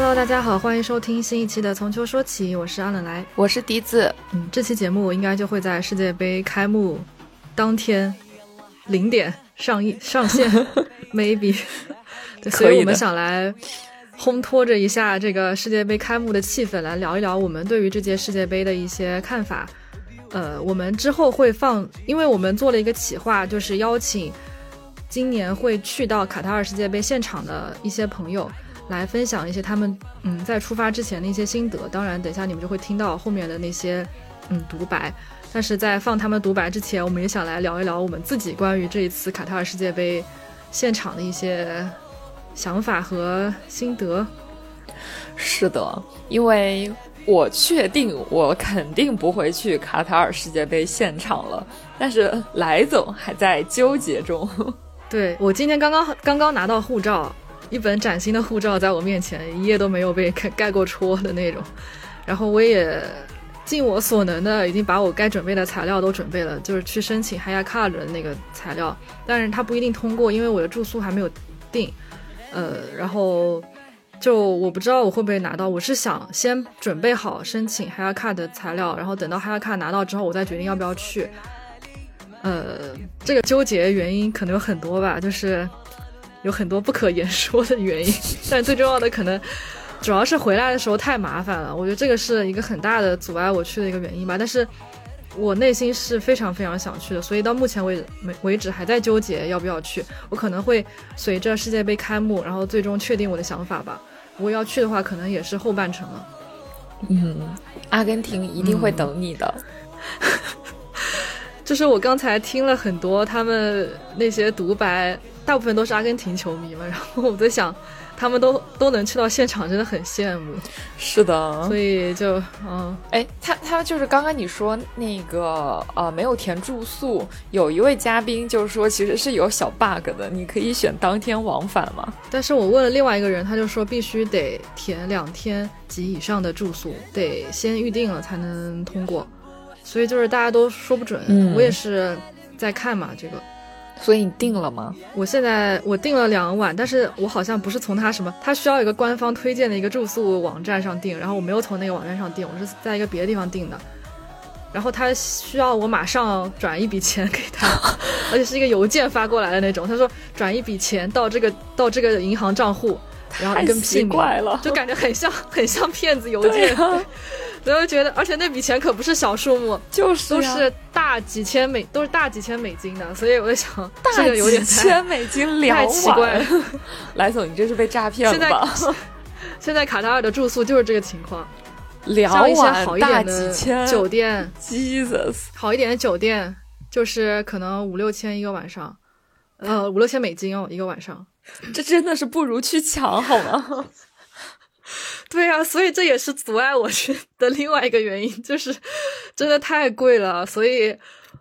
Hello，大家好，欢迎收听新一期的《从秋说起》，我是阿冷来，我是笛子。嗯，这期节目应该就会在世界杯开幕当天零点上映上线，maybe。对，所以我们想来烘托着一下这个世界杯开幕的气氛，来聊一聊我们对于这届世界杯的一些看法。呃，我们之后会放，因为我们做了一个企划，就是邀请今年会去到卡塔尔世界杯现场的一些朋友。来分享一些他们嗯在出发之前的一些心得，当然等一下你们就会听到后面的那些嗯独白，但是在放他们独白之前，我们也想来聊一聊我们自己关于这一次卡塔尔世界杯现场的一些想法和心得。是的，因为我确定我肯定不会去卡塔尔世界杯现场了，但是来总还在纠结中。对我今天刚刚刚刚拿到护照。一本崭新的护照在我面前，一页都没有被盖盖过戳的那种。然后我也尽我所能的，已经把我该准备的材料都准备了，就是去申请 Haya Card 的那个材料。但是它不一定通过，因为我的住宿还没有定。呃，然后就我不知道我会不会拿到。我是想先准备好申请 Haya Card 的材料，然后等到 Haya Card 拿到之后，我再决定要不要去。呃，这个纠结原因可能有很多吧，就是。有很多不可言说的原因，但最重要的可能主要是回来的时候太麻烦了。我觉得这个是一个很大的阻碍我去的一个原因吧。但是我内心是非常非常想去的，所以到目前为为为止还在纠结要不要去。我可能会随着世界杯开幕，然后最终确定我的想法吧。如果要去的话，可能也是后半程了。嗯，阿根廷一定会等你的。就是我刚才听了很多他们那些独白。大部分都是阿根廷球迷嘛，然后我在想，他们都都能去到现场，真的很羡慕。是的，所以就嗯，哎，他他就是刚刚你说那个呃没有填住宿，有一位嘉宾就是说其实是有小 bug 的，你可以选当天往返嘛。但是我问了另外一个人，他就说必须得填两天及以上的住宿，得先预定了才能通过。所以就是大家都说不准，我也是在看嘛这个。所以你定了吗？我现在我订了两晚，但是我好像不是从他什么，他需要一个官方推荐的一个住宿网站上订，然后我没有从那个网站上订，我是在一个别的地方订的，然后他需要我马上转一笔钱给他，而且是一个邮件发过来的那种，他说转一笔钱到这个到这个银行账户，然后一根屁了，就感觉很像 很像骗子邮件。我就 觉得，而且那笔钱可不是小数目，就是都是大几千美，都是大几千美金的，所以我在想，大几千美金两太奇怪。了。来总，你这是被诈骗了吧？现在卡塔尔的住宿就是这个情况，两晚好一点的酒店，Jesus，好一点的酒店就是可能五六千一个晚上，呃，五六千美金哦一个晚上，这真的是不如去抢好吗？对呀，所以这也是阻碍我去的另外一个原因，就是真的太贵了。所以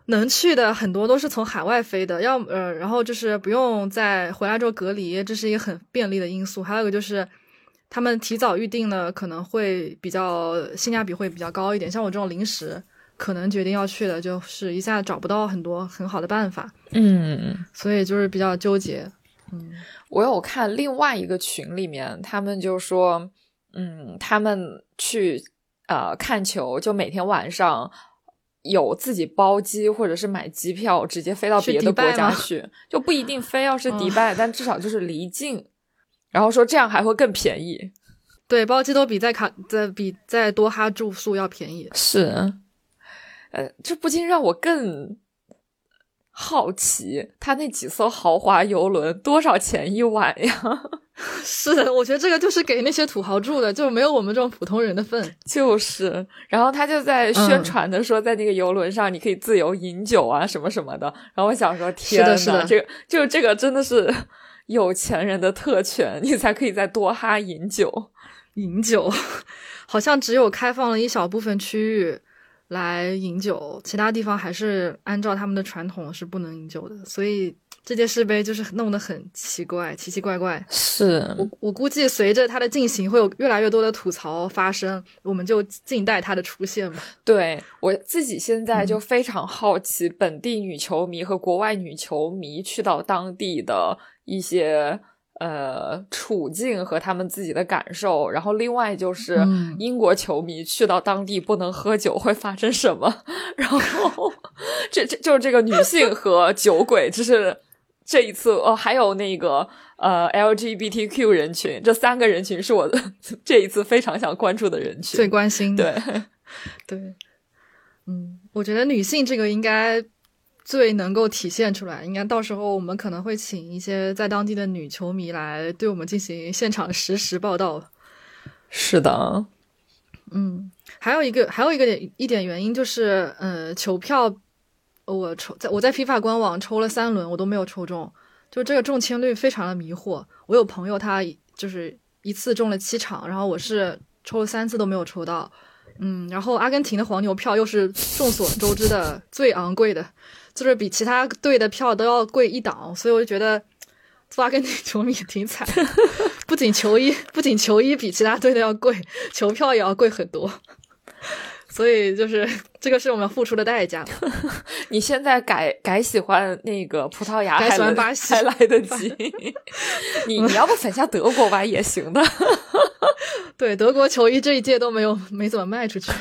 能去的很多都是从海外飞的，要呃，然后就是不用再回来之后隔离，这是一个很便利的因素。还有一个就是他们提早预定了可能会比较性价比会比较高一点。像我这种临时可能决定要去的，就是一下找不到很多很好的办法。嗯，所以就是比较纠结。嗯，我有看另外一个群里面，他们就说。嗯，他们去呃看球，就每天晚上有自己包机或者是买机票，直接飞到别的国家去，就不一定非要是迪拜，但至少就是离境。然后说这样还会更便宜。对，包机都比在卡在比在多哈住宿要便宜。是，呃，这不禁让我更。好奇，他那几艘豪华游轮多少钱一晚呀？是的，我觉得这个就是给那些土豪住的，就没有我们这种普通人的份。就是，然后他就在宣传的说，在那个游轮上你可以自由饮酒啊，什么什么的。然后我想说，天呐，这个就这个真的是有钱人的特权，你才可以在多哈饮酒。饮酒，好像只有开放了一小部分区域。来饮酒，其他地方还是按照他们的传统是不能饮酒的，所以这届世杯就是弄得很奇怪，奇奇怪怪。是我我估计随着它的进行，会有越来越多的吐槽发生，我们就静待它的出现吧。对我自己现在就非常好奇，本地女球迷和国外女球迷去到当地的一些呃处境和他们自己的感受，然后另外就是英国球迷去到当地不能喝酒会发生什么，然后这这就是这个女性和酒鬼，这是这一次哦，还有那个呃 LGBTQ 人群，这三个人群是我的 这一次非常想关注的人群，最关心。的，对。对，嗯，我觉得女性这个应该。最能够体现出来，应该到时候我们可能会请一些在当地的女球迷来对我们进行现场实时报道。是的，嗯，还有一个还有一个点一点原因就是，呃，球票我抽在我在 FIFA 官网抽了三轮，我都没有抽中，就这个中签率非常的迷惑。我有朋友他就是一次中了七场，然后我是抽了三次都没有抽到。嗯，然后阿根廷的黄牛票又是众所周知的最昂贵的。就是比其他队的票都要贵一档，所以我就觉得做阿根廷球迷挺惨。不仅球衣，不仅球衣比其他队的要贵，球票也要贵很多。所以就是这个是我们付出的代价。你现在改改喜欢那个葡萄牙，改喜欢巴西还来得及。你你要不粉下德国吧也行的。对，德国球衣这一届都没有没怎么卖出去。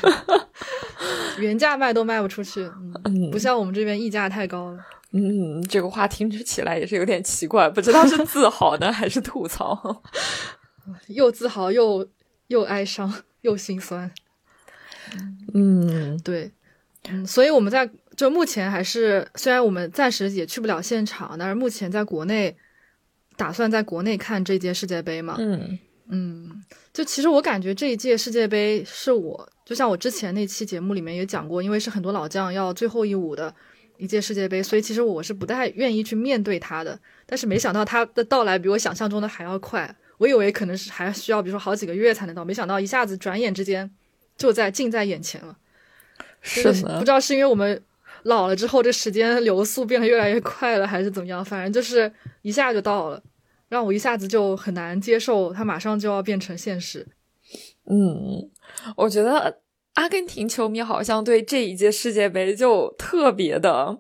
原价卖都卖不出去，嗯，不像我们这边溢价太高了。嗯，这个话听起来也是有点奇怪，不知道是自豪呢还是吐槽，又自豪又又哀伤又心酸。嗯，对，嗯，所以我们在就目前还是，虽然我们暂时也去不了现场，但是目前在国内打算在国内看这届世界杯嘛。嗯嗯，就其实我感觉这一届世界杯是我。就像我之前那期节目里面也讲过，因为是很多老将要最后一舞的一届世界杯，所以其实我是不太愿意去面对他的。但是没想到他的到来比我想象中的还要快，我以为可能是还需要比如说好几个月才能到，没想到一下子转眼之间就在近在眼前了。是的，不知道是因为我们老了之后这时间流速变得越来越快了，还是怎么样？反正就是一下就到了，让我一下子就很难接受，它马上就要变成现实。嗯。我觉得阿根廷球迷好像对这一届世界杯就特别的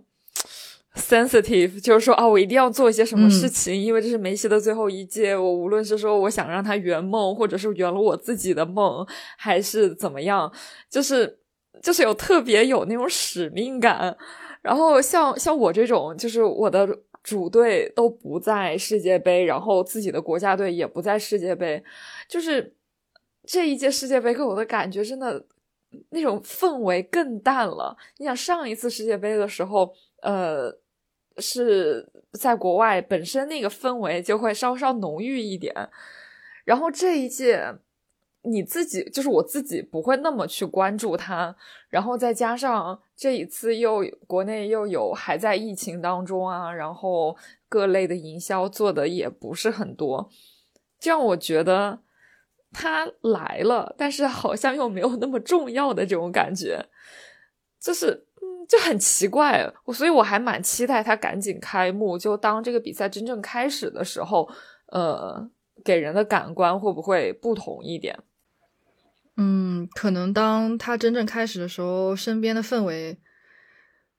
sensitive，就是说啊，我一定要做一些什么事情，因为这是梅西的最后一届。我无论是说我想让他圆梦，或者是圆了我自己的梦，还是怎么样，就是就是有特别有那种使命感。然后像像我这种，就是我的主队都不在世界杯，然后自己的国家队也不在世界杯，就是。这一届世界杯给我的感觉真的那种氛围更淡了。你想上一次世界杯的时候，呃，是在国外，本身那个氛围就会稍稍浓郁一点。然后这一届，你自己就是我自己不会那么去关注它。然后再加上这一次又国内又有还在疫情当中啊，然后各类的营销做的也不是很多，这样我觉得。他来了，但是好像又没有那么重要的这种感觉，就是嗯，就很奇怪。我所以我还蛮期待他赶紧开幕，就当这个比赛真正开始的时候，呃，给人的感官会不会不同一点？嗯，可能当他真正开始的时候，身边的氛围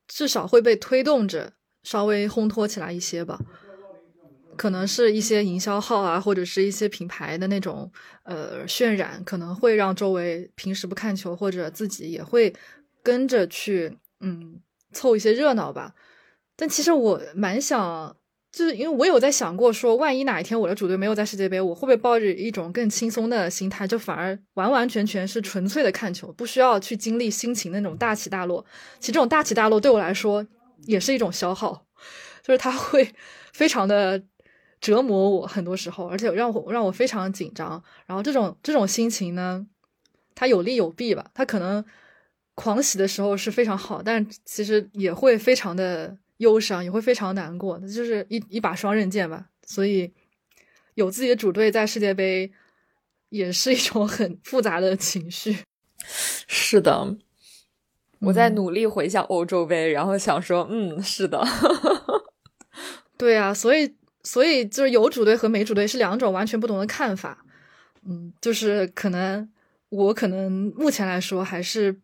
至少会被推动着，稍微烘托起来一些吧。可能是一些营销号啊，或者是一些品牌的那种呃渲染，可能会让周围平时不看球或者自己也会跟着去嗯凑一些热闹吧。但其实我蛮想，就是因为我有在想过，说万一哪一天我的主队没有在世界杯，我会不会抱着一种更轻松的心态，就反而完完全全是纯粹的看球，不需要去经历心情那种大起大落。其实这种大起大落对我来说也是一种消耗，就是它会 非常的。折磨我很多时候，而且让我让我非常紧张。然后这种这种心情呢，它有利有弊吧。它可能狂喜的时候是非常好，但其实也会非常的忧伤，也会非常难过。就是一一把双刃剑吧。所以有自己的主队在世界杯，也是一种很复杂的情绪。是的，我在努力回想欧洲杯，然后想说，嗯，是的，对啊，所以。所以就是有主队和没主队是两种完全不同的看法，嗯，就是可能我可能目前来说还是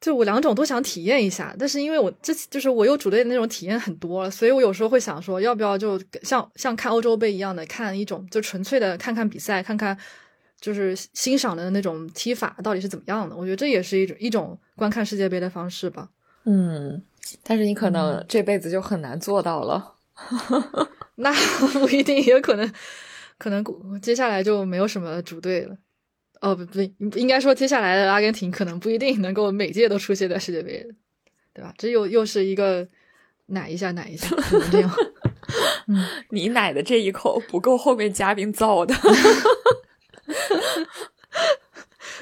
就我两种都想体验一下，但是因为我这就是我有主队的那种体验很多了，所以我有时候会想说，要不要就像像看欧洲杯一样的看一种就纯粹的看看比赛，看看就是欣赏的那种踢法到底是怎么样的。我觉得这也是一种一种观看世界杯的方式吧。嗯，但是你可能这辈子就很难做到了。那 不一定，也可能可能接下来就没有什么主队了。哦，不不，应该说接下来的阿根廷可能不一定能够每届都出现在世界杯，对吧？这又又是一个奶一下奶一下这样。嗯，你奶的这一口不够后面嘉宾造的。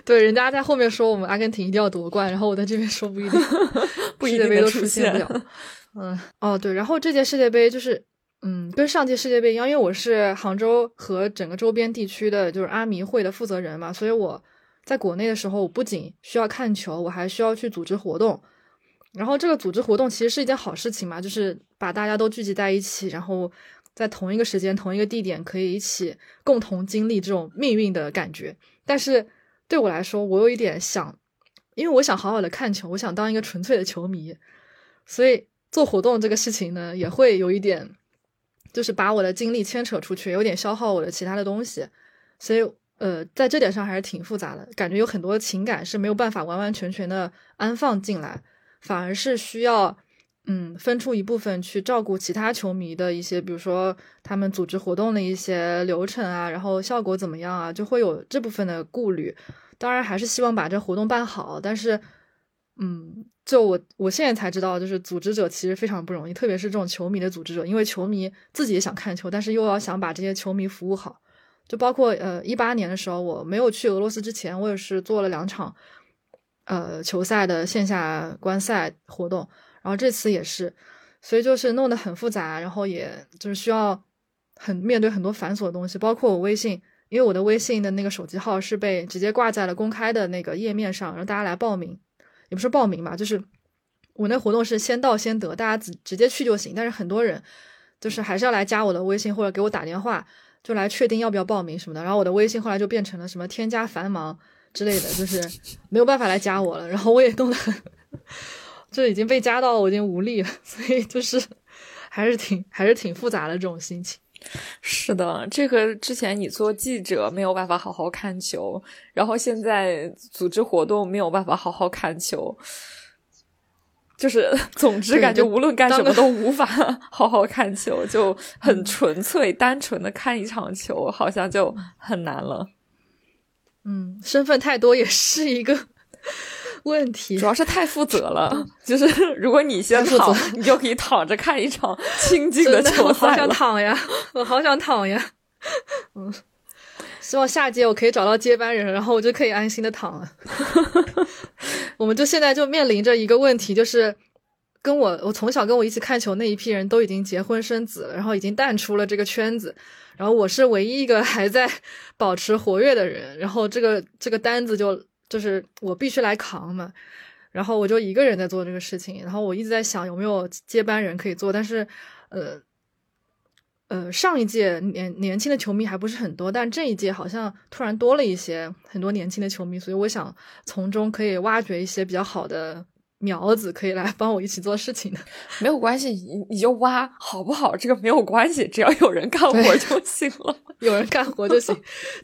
对，人家在后面说我们阿根廷一定要夺冠，然后我在这边说不一定，世界杯都出现不了。嗯，哦，对，然后这届世界杯就是。嗯，跟上届世界杯一样，因为我是杭州和整个周边地区的就是阿迷会的负责人嘛，所以我在国内的时候，我不仅需要看球，我还需要去组织活动。然后这个组织活动其实是一件好事情嘛，就是把大家都聚集在一起，然后在同一个时间、同一个地点，可以一起共同经历这种命运的感觉。但是对我来说，我有一点想，因为我想好好的看球，我想当一个纯粹的球迷，所以做活动这个事情呢，也会有一点。就是把我的精力牵扯出去，有点消耗我的其他的东西，所以呃，在这点上还是挺复杂的，感觉有很多情感是没有办法完完全全的安放进来，反而是需要嗯分出一部分去照顾其他球迷的一些，比如说他们组织活动的一些流程啊，然后效果怎么样啊，就会有这部分的顾虑。当然还是希望把这活动办好，但是嗯。就我我现在才知道，就是组织者其实非常不容易，特别是这种球迷的组织者，因为球迷自己也想看球，但是又要想把这些球迷服务好。就包括呃一八年的时候，我没有去俄罗斯之前，我也是做了两场呃球赛的线下观赛活动，然后这次也是，所以就是弄得很复杂，然后也就是需要很面对很多繁琐的东西，包括我微信，因为我的微信的那个手机号是被直接挂在了公开的那个页面上，让大家来报名。也不是报名吧，就是我那活动是先到先得，大家直直接去就行。但是很多人就是还是要来加我的微信或者给我打电话，就来确定要不要报名什么的。然后我的微信后来就变成了什么添加繁忙之类的，就是没有办法来加我了。然后我也弄得很，就已经被加到我已经无力了，所以就是还是挺还是挺复杂的这种心情。是的，这个之前你做记者没有办法好好看球，然后现在组织活动没有办法好好看球，就是 总之感觉无论干什么都无法 好好看球，就很纯粹单纯的看一场球，好像就很难了。嗯，身份太多也是一个。问题主要是太负责了，就是如果你先躺，你就可以躺着看一场 清静的球赛。我好想躺呀，我好想躺呀。嗯，希望下届我可以找到接班人，然后我就可以安心的躺了。我们就现在就面临着一个问题，就是跟我我从小跟我一起看球那一批人都已经结婚生子了，然后已经淡出了这个圈子，然后我是唯一一个还在保持活跃的人，然后这个这个单子就。就是我必须来扛嘛，然后我就一个人在做这个事情，然后我一直在想有没有接班人可以做，但是，呃，呃，上一届年年轻的球迷还不是很多，但这一届好像突然多了一些很多年轻的球迷，所以我想从中可以挖掘一些比较好的苗子，可以来帮我一起做事情的。没有关系，你你就挖好不好？这个没有关系，只要有人干活就行了，有人干活就行，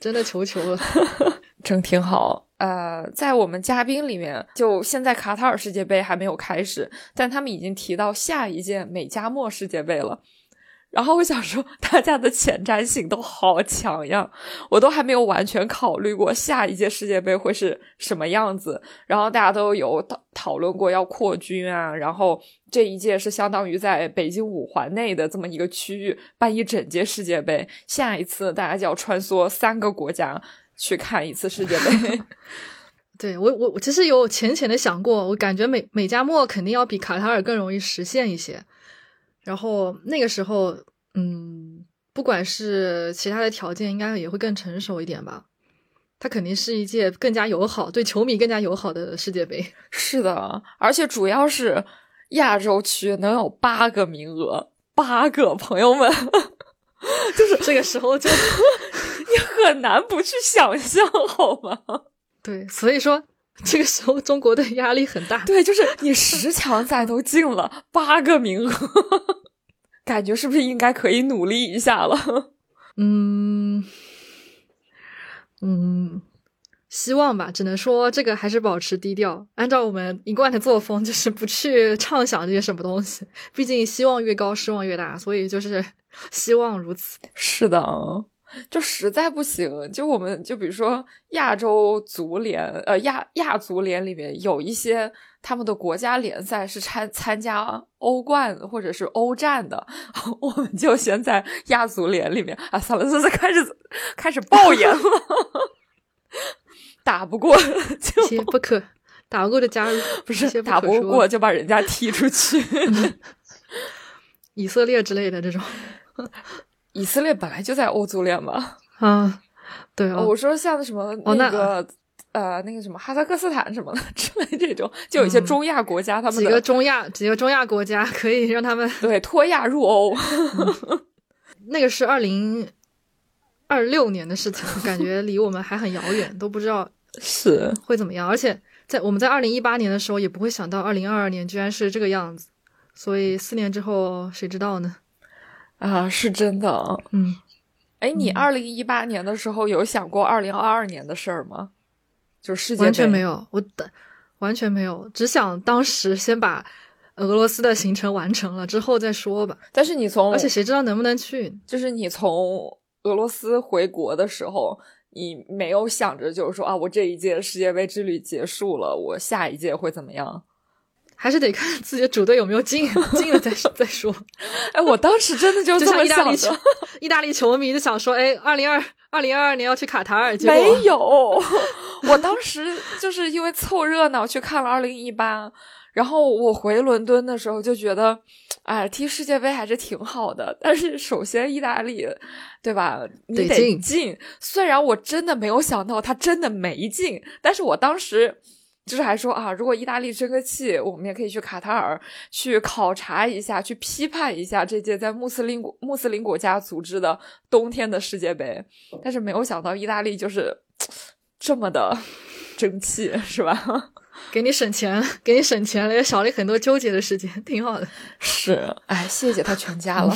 真的求求了，真挺好。呃，在我们嘉宾里面，就现在卡塔尔世界杯还没有开始，但他们已经提到下一届美加墨世界杯了。然后我想说，大家的前瞻性都好强呀，我都还没有完全考虑过下一届世界杯会是什么样子。然后大家都有讨讨论过要扩军啊，然后这一届是相当于在北京五环内的这么一个区域办一整届世界杯，下一次大家就要穿梭三个国家。去看一次世界杯，对我我我其实有浅浅的想过，我感觉美美加墨肯定要比卡塔尔更容易实现一些。然后那个时候，嗯，不管是其他的条件，应该也会更成熟一点吧。它肯定是一届更加友好、对球迷更加友好的世界杯。是的，而且主要是亚洲区能有八个名额，八个朋友们，就是这个时候就。你很难不去想象，好吗？对，所以说 这个时候中国队压力很大。对，就是你十强赛都进了八个名额，感觉是不是应该可以努力一下了？嗯嗯，希望吧，只能说这个还是保持低调，按照我们一贯的作风，就是不去畅想这些什么东西。毕竟希望越高，失望越大，所以就是希望如此。是的。就实在不行，就我们就比如说亚洲足联，呃亚亚足联里面有一些他们的国家联赛是参参加欧冠或者是欧战的，我们就先在亚足联里面。啊，算了，这是开始开始抱怨了，打不过就不可，打不过就加入，不是打不过就把人家踢出去，以色列之类的这种。以色列本来就在欧足联嘛，啊，对啊，我说像什么那个呃那个什么哈萨克斯坦什么的 之类这种，就有一些中亚国家，他们几个中亚几个中亚国家 可以让他们对脱亚入欧，那个是二零二六年的事情，感觉离我们还很遥远，都不知道是。会怎么样。而且在我们在二零一八年的时候也不会想到二零二二年居然是这个样子，所以四年之后谁知道呢？啊，是真的，嗯，哎，你二零一八年的时候有想过二零二二年的事儿吗？就是世界完全没有，我的完全没有，只想当时先把俄罗斯的行程完成了之后再说吧。但是你从，而且谁知道能不能去？就是你从俄罗斯回国的时候，你没有想着就是说啊，我这一届世界杯之旅结束了，我下一届会怎么样？还是得看自己的主队有没有进，进了再再说。哎，我当时真的就这么想的。意大利球迷就想说，哎，二零二二零二二年要去卡塔尔，没有。我当时就是因为凑热闹去看了二零一八，然后我回伦敦的时候就觉得，哎，踢世界杯还是挺好的。但是首先意大利，对吧？你得进。虽然我真的没有想到他真的没进，但是我当时。就是还说啊，如果意大利争个气，我们也可以去卡塔尔去考察一下，去批判一下这届在穆斯林国穆斯林国家组织的冬天的世界杯。但是没有想到意大利就是 这么的 争气，是吧？给你省钱，给你省钱了，也少了很多纠结的时间，挺好的。是，哎，谢谢他全家了。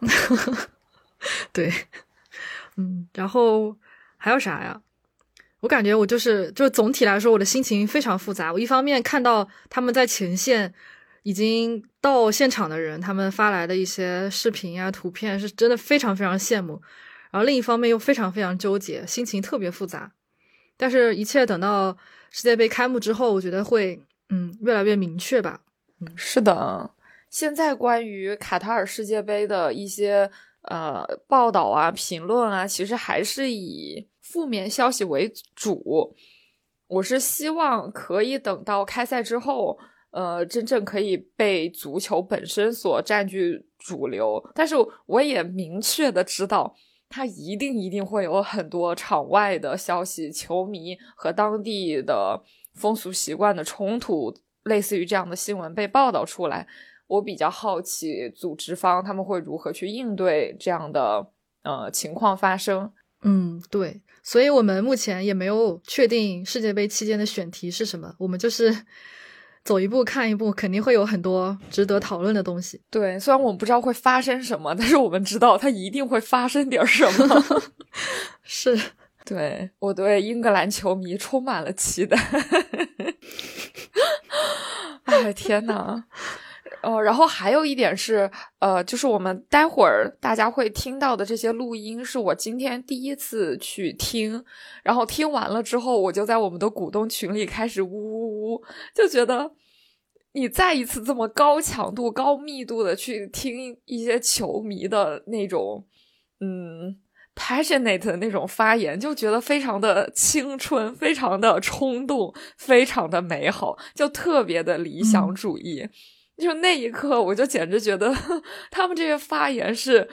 对，嗯，然后还有啥呀？我感觉我就是，就总体来说，我的心情非常复杂。我一方面看到他们在前线已经到现场的人，他们发来的一些视频啊、图片，是真的非常非常羡慕。然后另一方面又非常非常纠结，心情特别复杂。但是，一切等到世界杯开幕之后，我觉得会，嗯，越来越明确吧。嗯，是的。现在关于卡塔尔世界杯的一些呃报道啊、评论啊，其实还是以。负面消息为主，我是希望可以等到开赛之后，呃，真正可以被足球本身所占据主流。但是我也明确的知道，它一定一定会有很多场外的消息、球迷和当地的风俗习惯的冲突，类似于这样的新闻被报道出来。我比较好奇，组织方他们会如何去应对这样的呃情况发生。嗯，对。所以我们目前也没有确定世界杯期间的选题是什么，我们就是 走一步看一步，肯定会有很多值得讨论的东西。对，虽然我们不知道会发生什么，但是我们知道它一定会发生点什么。是，对我对英格兰球迷充满了期待。哎，天呐！呃，然后还有一点是，呃，就是我们待会儿大家会听到的这些录音，是我今天第一次去听，然后听完了之后，我就在我们的股东群里开始呜呜呜，就觉得你再一次这么高强度、高密度的去听一些球迷的那种，嗯，passionate 的那种发言，就觉得非常的青春，非常的冲动，非常的美好，就特别的理想主义。就那一刻，我就简直觉得他们这些发言是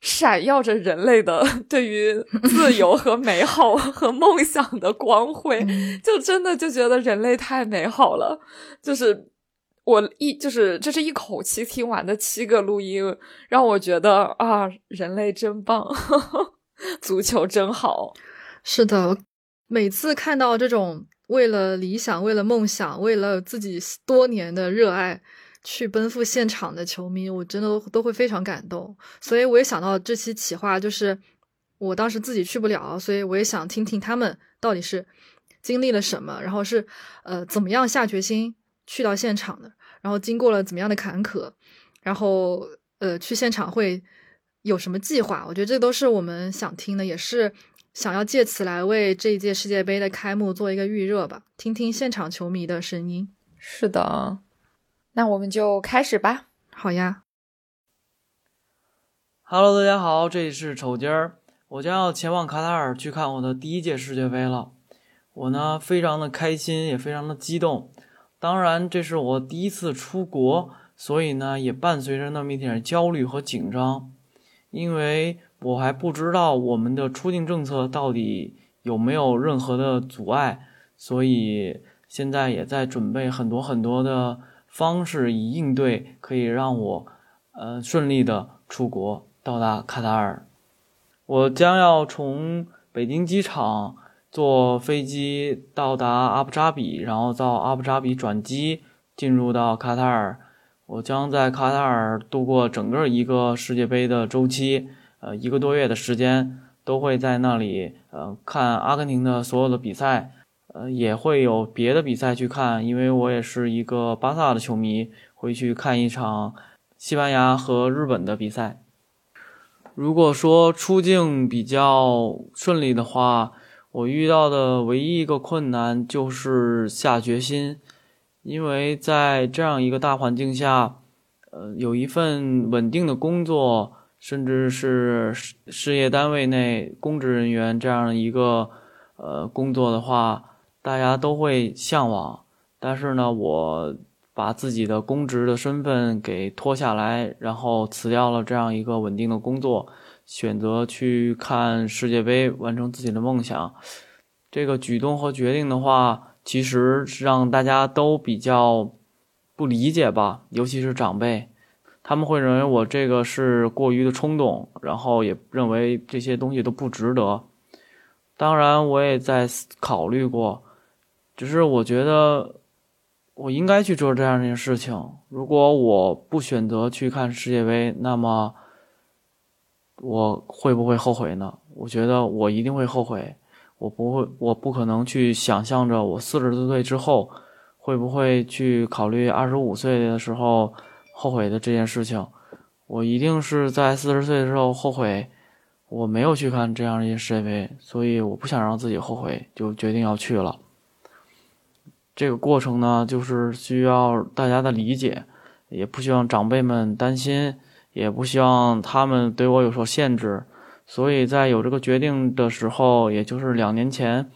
闪耀着人类的 对于自由和美好 和梦想的光辉，就真的就觉得人类太美好了。就是我一就是这是一口气听完的七个录音，让我觉得啊，人类真棒，足球真好。是的，每次看到这种。为了理想、为了梦想、为了自己多年的热爱去奔赴现场的球迷，我真的都会非常感动。所以我也想到这期企划，就是我当时自己去不了，所以我也想听听他们到底是经历了什么，然后是呃怎么样下决心去到现场的，然后经过了怎么样的坎坷，然后呃去现场会有什么计划？我觉得这都是我们想听的，也是。想要借此来为这一届世界杯的开幕做一个预热吧，听听现场球迷的声音。是的，那我们就开始吧。好呀。Hello，大家好，这里是丑鸡儿，我将要前往卡塔尔去看我的第一届世界杯了。我呢，非常的开心，也非常的激动。当然，这是我第一次出国，所以呢，也伴随着那么一点焦虑和紧张，因为。我还不知道我们的出境政策到底有没有任何的阻碍，所以现在也在准备很多很多的方式以应对，可以让我呃顺利的出国到达卡塔尔。我将要从北京机场坐飞机到达阿布扎比，然后到阿布扎比转机进入到卡塔尔。我将在卡塔尔度过整个一个世界杯的周期。呃，一个多月的时间都会在那里，呃，看阿根廷的所有的比赛，呃，也会有别的比赛去看，因为我也是一个巴萨的球迷，会去看一场西班牙和日本的比赛。如果说出境比较顺利的话，我遇到的唯一一个困难就是下决心，因为在这样一个大环境下，呃，有一份稳定的工作。甚至是事事业单位内公职人员这样一个呃工作的话，大家都会向往。但是呢，我把自己的公职的身份给脱下来，然后辞掉了这样一个稳定的工作，选择去看世界杯，完成自己的梦想。这个举动和决定的话，其实让大家都比较不理解吧，尤其是长辈。他们会认为我这个是过于的冲动，然后也认为这些东西都不值得。当然，我也在考虑过，只是我觉得我应该去做这样一件事情。如果我不选择去看世界杯，那么我会不会后悔呢？我觉得我一定会后悔。我不会，我不可能去想象着我四十多岁之后会不会去考虑二十五岁的时候。后悔的这件事情，我一定是在四十岁的时候后悔，我没有去看这样一些世界杯，所以我不想让自己后悔，就决定要去了。这个过程呢，就是需要大家的理解，也不希望长辈们担心，也不希望他们对我有所限制，所以在有这个决定的时候，也就是两年前，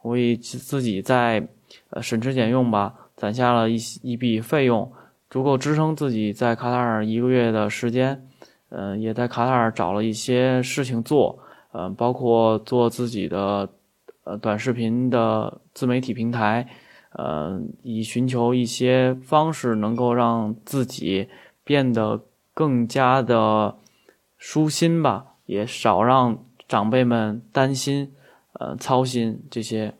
我以自己在呃省吃俭用吧，攒下了一一笔费用。足够支撑自己在卡塔尔一个月的时间，嗯，也在卡塔尔找了一些事情做，嗯，包括做自己的呃短视频的自媒体平台，呃，以寻求一些方式能够让自己变得更加的舒心吧，也少让长辈们担心，呃，操心这些。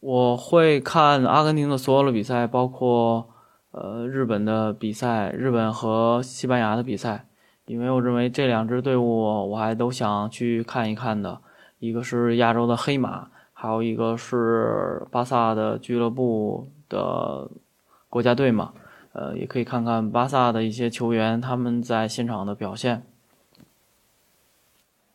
我会看阿根廷的所有的比赛，包括。呃，日本的比赛，日本和西班牙的比赛，因为我认为这两支队伍我还都想去看一看的。一个是亚洲的黑马，还有一个是巴萨的俱乐部的国家队嘛。呃，也可以看看巴萨的一些球员他们在现场的表现。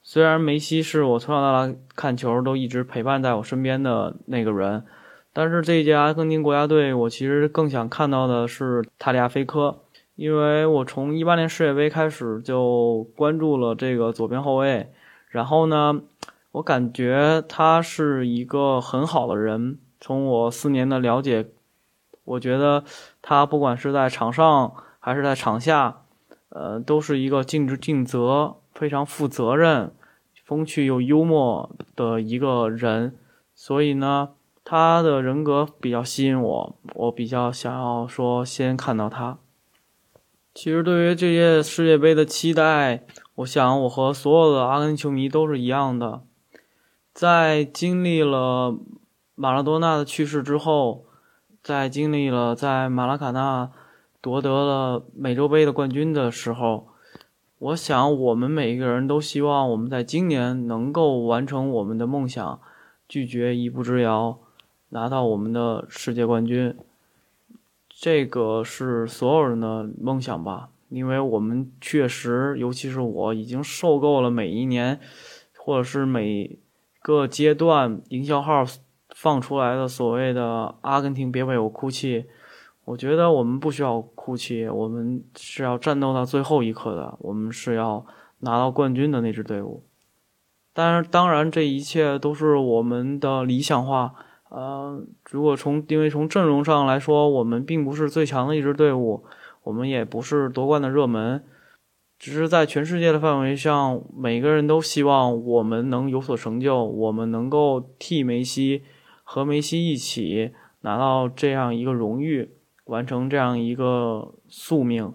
虽然梅西是我从小到大看球都一直陪伴在我身边的那个人。但是这一届阿根廷国家队，我其实更想看到的是塔利亚菲科，因为我从一八年世界杯开始就关注了这个左边后卫，然后呢，我感觉他是一个很好的人。从我四年的了解，我觉得他不管是在场上还是在场下，呃，都是一个尽职尽责、非常负责任、风趣又幽默的一个人，所以呢。他的人格比较吸引我，我比较想要说先看到他。其实对于这届世界杯的期待，我想我和所有的阿根廷球迷都是一样的。在经历了马拉多纳的去世之后，在经历了在马拉卡纳夺得了美洲杯的冠军的时候，我想我们每一个人都希望我们在今年能够完成我们的梦想，拒绝一步之遥，拿到我们的世界冠军。这个是所有人的梦想吧，因为我们确实，尤其是我，已经受够了每一年，或者是每个阶段营销号放出来的所谓的“阿根廷别为我哭泣”。我觉得我们不需要哭泣，我们是要战斗到最后一刻的，我们是要拿到冠军的那支队伍。但是，当然，这一切都是我们的理想化。呃，如果从因为从阵容上来说，我们并不是最强的一支队伍，我们也不是夺冠的热门，只是在全世界的范围上，每个人都希望我们能有所成就，我们能够替梅西和梅西一起拿到这样一个荣誉，完成这样一个宿命。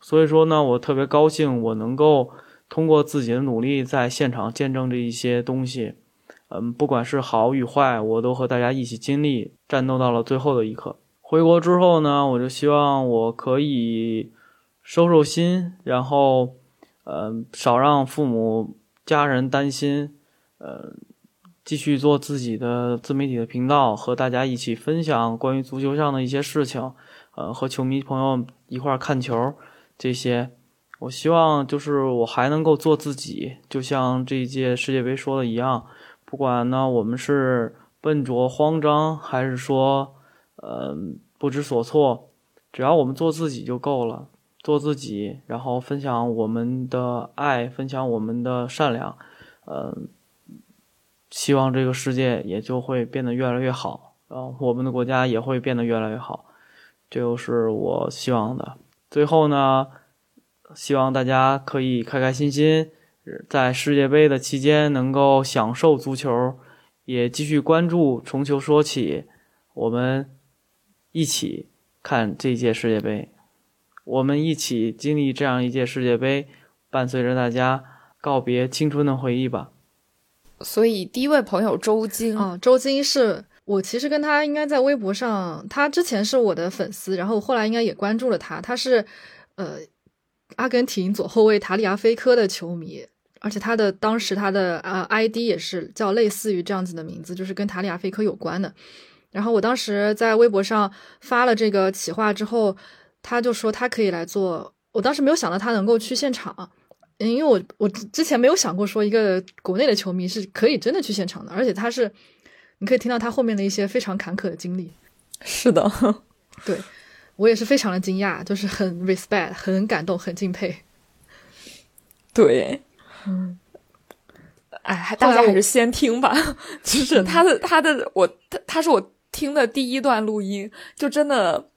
所以说呢，我特别高兴，我能够通过自己的努力在现场见证这一些东西。嗯，不管是好与坏，我都和大家一起经历，战斗到了最后的一刻。回国之后呢，我就希望我可以收收心，然后，嗯，少让父母家人担心，呃，继续做自己的自媒体的频道，和大家一起分享关于足球上的一些事情，呃，和球迷朋友一块看球，这些，我希望就是我还能够做自己，就像这一届世界杯说的一样。不管呢，我们是笨拙、慌张，还是说，呃，不知所措，只要我们做自己就够了。做自己，然后分享我们的爱，分享我们的善良，呃，希望这个世界也就会变得越来越好，然后我们的国家也会变得越来越好，这就是我希望的。最后呢，希望大家可以开开心心。在世界杯的期间，能够享受足球，也继续关注《从球说起》，我们一起看这届世界杯，我们一起经历这样一届世界杯，伴随着大家告别青春的回忆吧。所以，第一位朋友周晶啊，周晶是我其实跟他应该在微博上，他之前是我的粉丝，然后后来应该也关注了他，他是呃阿根廷左后卫塔里亚菲科的球迷。而且他的当时他的呃 ID 也是叫类似于这样子的名字，就是跟塔里亚菲科有关的。然后我当时在微博上发了这个企划之后，他就说他可以来做。我当时没有想到他能够去现场，因为我我之前没有想过说一个国内的球迷是可以真的去现场的。而且他是，你可以听到他后面的一些非常坎坷的经历。是的，对我也是非常的惊讶，就是很 respect，很感动，很敬佩。对。嗯，哎，大家还是先听吧。就是他的他的我他他是我听的第一段录音，就真的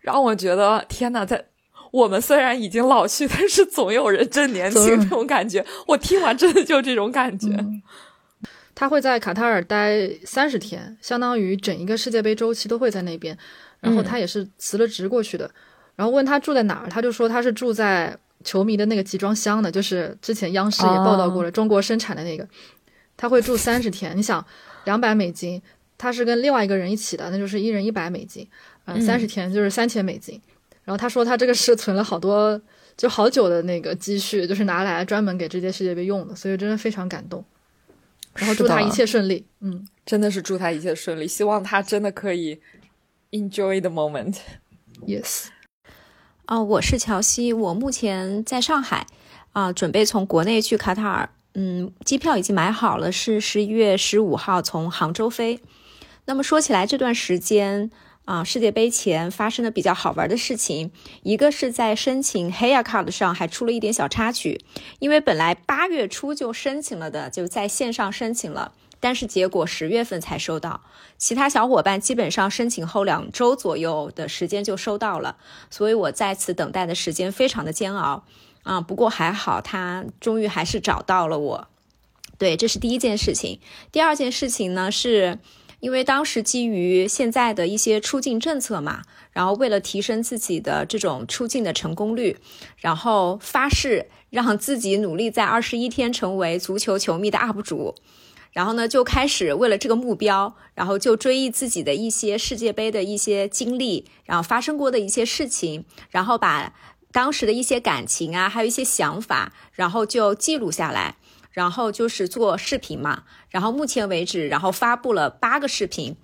让我觉得天呐，在我们虽然已经老去，但是总有人真年轻，这种感觉。我听完真的就这种感觉。他会在卡塔尔待三十天，相当于整一个世界杯周期都会在那边。然后他也是辞了职过去的。然后问他住在哪儿，他就说他是住在。球迷的那个集装箱呢，就是之前央视也报道过了，中国生产的那个，他会住三十天。你想，两百美金，他是跟另外一个人一起的，那就是一人一百美金，嗯，三十天就是三千美金。然后他说他这个是存了好多，就好久的那个积蓄，就是拿来专门给这届世界杯用的，所以真的非常感动。然后祝他一切顺利，嗯，真的是祝他一切顺利，希望他真的可以 enjoy the moment。Yes。啊，我是乔西，我目前在上海，啊，准备从国内去卡塔尔，嗯，机票已经买好了，是十一月十五号从杭州飞。那么说起来，这段时间啊，世界杯前发生的比较好玩的事情，一个是在申请 Hair Card 上还出了一点小插曲，因为本来八月初就申请了的，就在线上申请了。但是结果十月份才收到，其他小伙伴基本上申请后两周左右的时间就收到了，所以我在此等待的时间非常的煎熬啊。不过还好，他终于还是找到了我。对，这是第一件事情。第二件事情呢，是因为当时基于现在的一些出境政策嘛，然后为了提升自己的这种出境的成功率，然后发誓让自己努力在二十一天成为足球球迷的 UP 主。然后呢，就开始为了这个目标，然后就追忆自己的一些世界杯的一些经历，然后发生过的一些事情，然后把当时的一些感情啊，还有一些想法，然后就记录下来，然后就是做视频嘛。然后目前为止，然后发布了八个视频。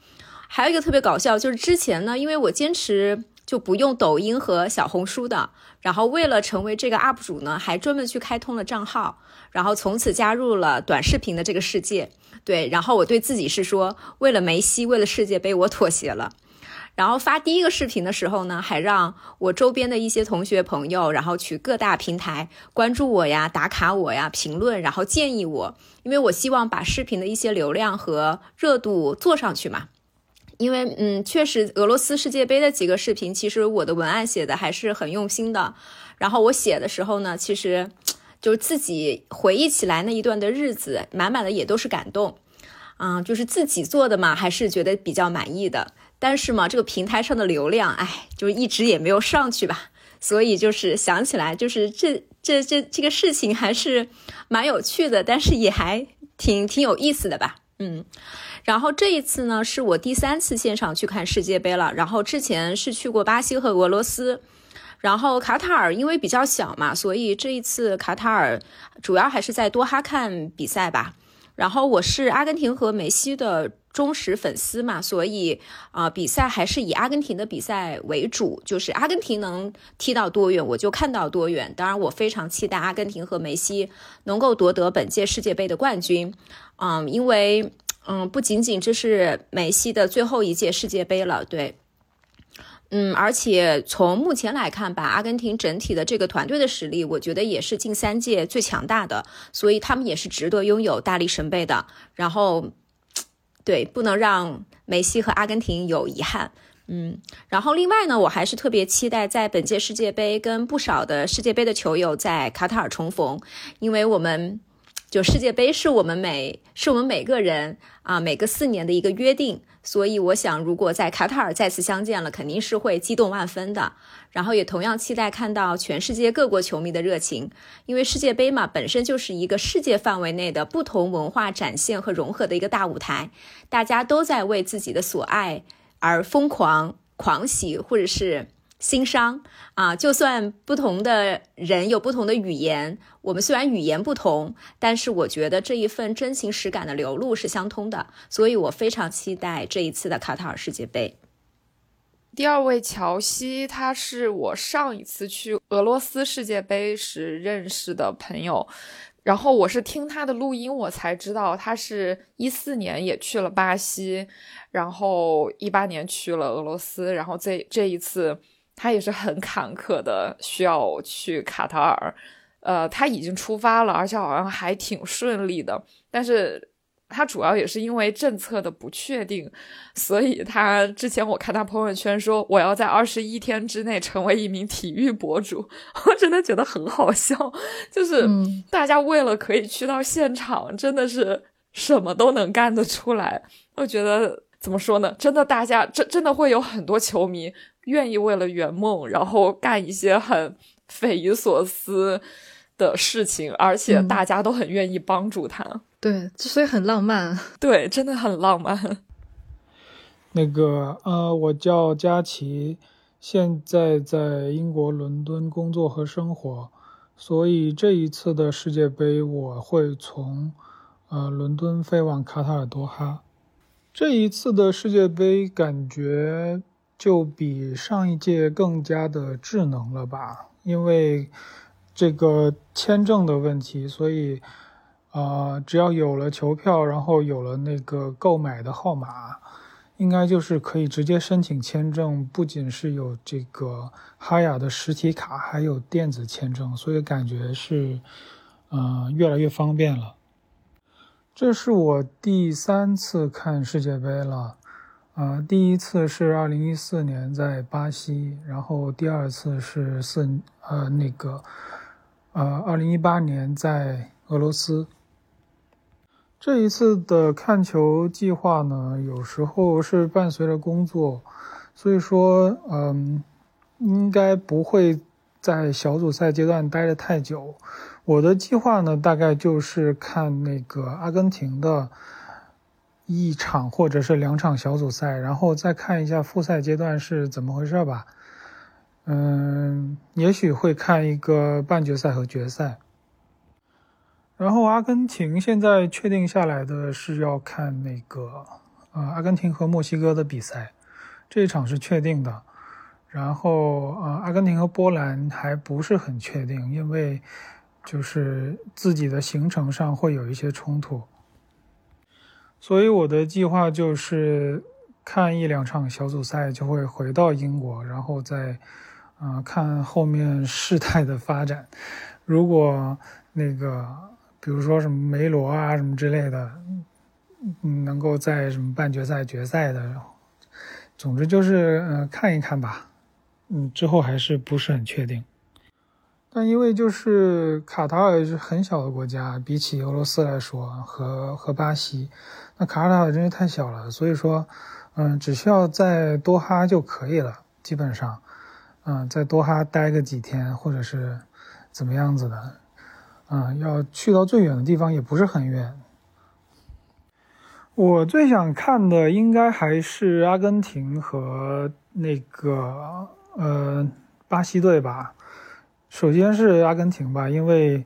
还有一个特别搞笑，就是之前呢，因为我坚持就不用抖音和小红书的，然后为了成为这个 UP 主呢，还专门去开通了账号，然后从此加入了短视频的这个世界。对，然后我对自己是说，为了梅西，为了世界杯，我妥协了。然后发第一个视频的时候呢，还让我周边的一些同学朋友，然后去各大平台关注我呀、打卡我呀、评论，然后建议我，因为我希望把视频的一些流量和热度做上去嘛。因为，嗯，确实，俄罗斯世界杯的几个视频，其实我的文案写的还是很用心的。然后我写的时候呢，其实就自己回忆起来那一段的日子，满满的也都是感动。嗯，就是自己做的嘛，还是觉得比较满意的。但是嘛，这个平台上的流量，哎，就一直也没有上去吧。所以就是想起来，就是这这这这个事情还是蛮有趣的，但是也还挺挺有意思的吧。嗯。然后这一次呢，是我第三次现场去看世界杯了。然后之前是去过巴西和俄罗斯，然后卡塔尔因为比较小嘛，所以这一次卡塔尔主要还是在多哈看比赛吧。然后我是阿根廷和梅西的忠实粉丝嘛，所以啊，比赛还是以阿根廷的比赛为主，就是阿根廷能踢到多远，我就看到多远。当然，我非常期待阿根廷和梅西能够夺得本届世界杯的冠军，嗯，因为。嗯，不仅仅这是梅西的最后一届世界杯了，对，嗯，而且从目前来看吧，阿根廷整体的这个团队的实力，我觉得也是近三届最强大的，所以他们也是值得拥有大力神杯的。然后，对，不能让梅西和阿根廷有遗憾。嗯，然后另外呢，我还是特别期待在本届世界杯跟不少的世界杯的球友在卡塔尔重逢，因为我们。就世界杯是我们每是我们每个人啊每个四年的一个约定，所以我想如果在卡塔尔再次相见了，肯定是会激动万分的。然后也同样期待看到全世界各国球迷的热情，因为世界杯嘛本身就是一个世界范围内的不同文化展现和融合的一个大舞台，大家都在为自己的所爱而疯狂狂喜，或者是。心伤啊！就算不同的人有不同的语言，我们虽然语言不同，但是我觉得这一份真情实感的流露是相通的，所以我非常期待这一次的卡塔尔世界杯。第二位乔西，他是我上一次去俄罗斯世界杯时认识的朋友，然后我是听他的录音，我才知道他是一四年也去了巴西，然后一八年去了俄罗斯，然后这这一次。他也是很坎坷的，需要去卡塔尔，呃，他已经出发了，而且好像还挺顺利的。但是他主要也是因为政策的不确定，所以他之前我看他朋友圈说我要在二十一天之内成为一名体育博主，我真的觉得很好笑。就是大家为了可以去到现场，真的是什么都能干得出来。我觉得怎么说呢？真的，大家真真的会有很多球迷。愿意为了圆梦，然后干一些很匪夷所思的事情，而且大家都很愿意帮助他。对，所以很浪漫。对，真的很浪漫。那个呃，我叫佳琪，现在在英国伦敦工作和生活，所以这一次的世界杯我会从呃伦敦飞往卡塔尔多哈。这一次的世界杯感觉。就比上一届更加的智能了吧？因为这个签证的问题，所以啊，只要有了球票，然后有了那个购买的号码，应该就是可以直接申请签证。不仅是有这个哈雅的实体卡，还有电子签证，所以感觉是嗯越来越方便了。这是我第三次看世界杯了。啊，第一次是二零一四年在巴西，然后第二次是四呃那个，呃二零一八年在俄罗斯。这一次的看球计划呢，有时候是伴随着工作，所以说嗯，应该不会在小组赛阶段待的太久。我的计划呢，大概就是看那个阿根廷的。一场或者是两场小组赛，然后再看一下复赛阶段是怎么回事吧。嗯，也许会看一个半决赛和决赛。然后阿根廷现在确定下来的是要看那个，呃，阿根廷和墨西哥的比赛，这一场是确定的。然后，呃，阿根廷和波兰还不是很确定，因为就是自己的行程上会有一些冲突。所以我的计划就是看一两场小组赛，就会回到英国，然后再，呃，看后面事态的发展。如果那个，比如说什么梅罗啊什么之类的，嗯，能够在什么半决赛、决赛的，总之就是，呃，看一看吧。嗯，之后还是不是很确定。但因为就是卡塔尔是很小的国家，比起俄罗斯来说和和巴西。那卡塔尔真是太小了，所以说，嗯，只需要在多哈就可以了，基本上，嗯，在多哈待个几天，或者是怎么样子的，嗯，要去到最远的地方也不是很远。我最想看的应该还是阿根廷和那个呃巴西队吧。首先是阿根廷吧，因为，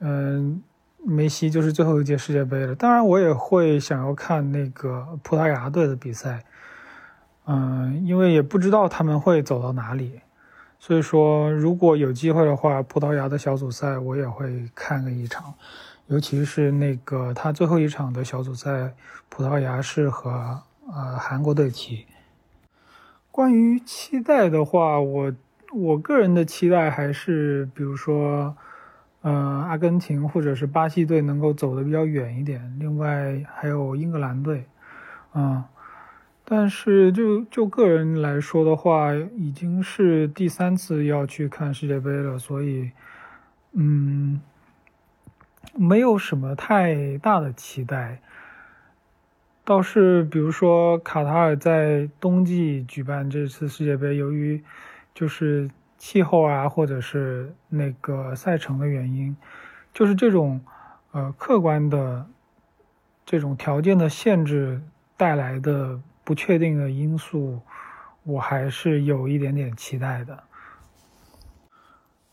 嗯。梅西就是最后一届世界杯了，当然我也会想要看那个葡萄牙队的比赛，嗯，因为也不知道他们会走到哪里，所以说如果有机会的话，葡萄牙的小组赛我也会看个一场，尤其是那个他最后一场的小组赛，葡萄牙是和呃韩国队踢。关于期待的话，我我个人的期待还是比如说。呃，阿根廷或者是巴西队能够走得比较远一点，另外还有英格兰队，嗯，但是就就个人来说的话，已经是第三次要去看世界杯了，所以，嗯，没有什么太大的期待。倒是比如说卡塔尔在冬季举办这次世界杯，由于就是。气候啊，或者是那个赛程的原因，就是这种呃客观的这种条件的限制带来的不确定的因素，我还是有一点点期待的。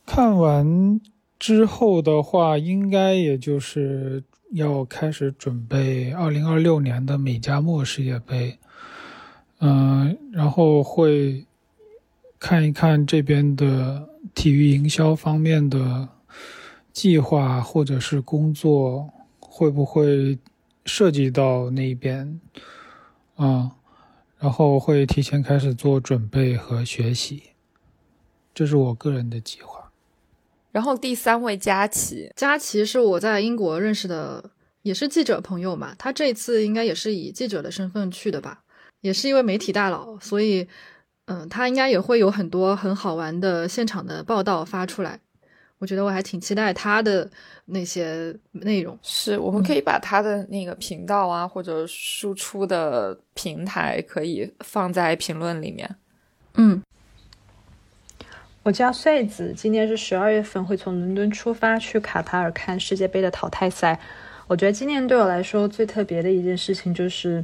看完之后的话，应该也就是要开始准备二零二六年的美加墨世界杯，嗯，然后会。看一看这边的体育营销方面的计划或者是工作会不会涉及到那边啊？然后会提前开始做准备和学习，这是我个人的计划。然后第三位佳琪，佳琪是我在英国认识的，也是记者朋友嘛。他这次应该也是以记者的身份去的吧，也是一位媒体大佬，所以。嗯，他应该也会有很多很好玩的现场的报道发出来，我觉得我还挺期待他的那些内容。是，我们可以把他的那个频道啊，或者输出的平台可以放在评论里面。嗯，我叫穗子，今年是十二月份会从伦敦出发去卡塔尔看世界杯的淘汰赛。我觉得今年对我来说最特别的一件事情就是。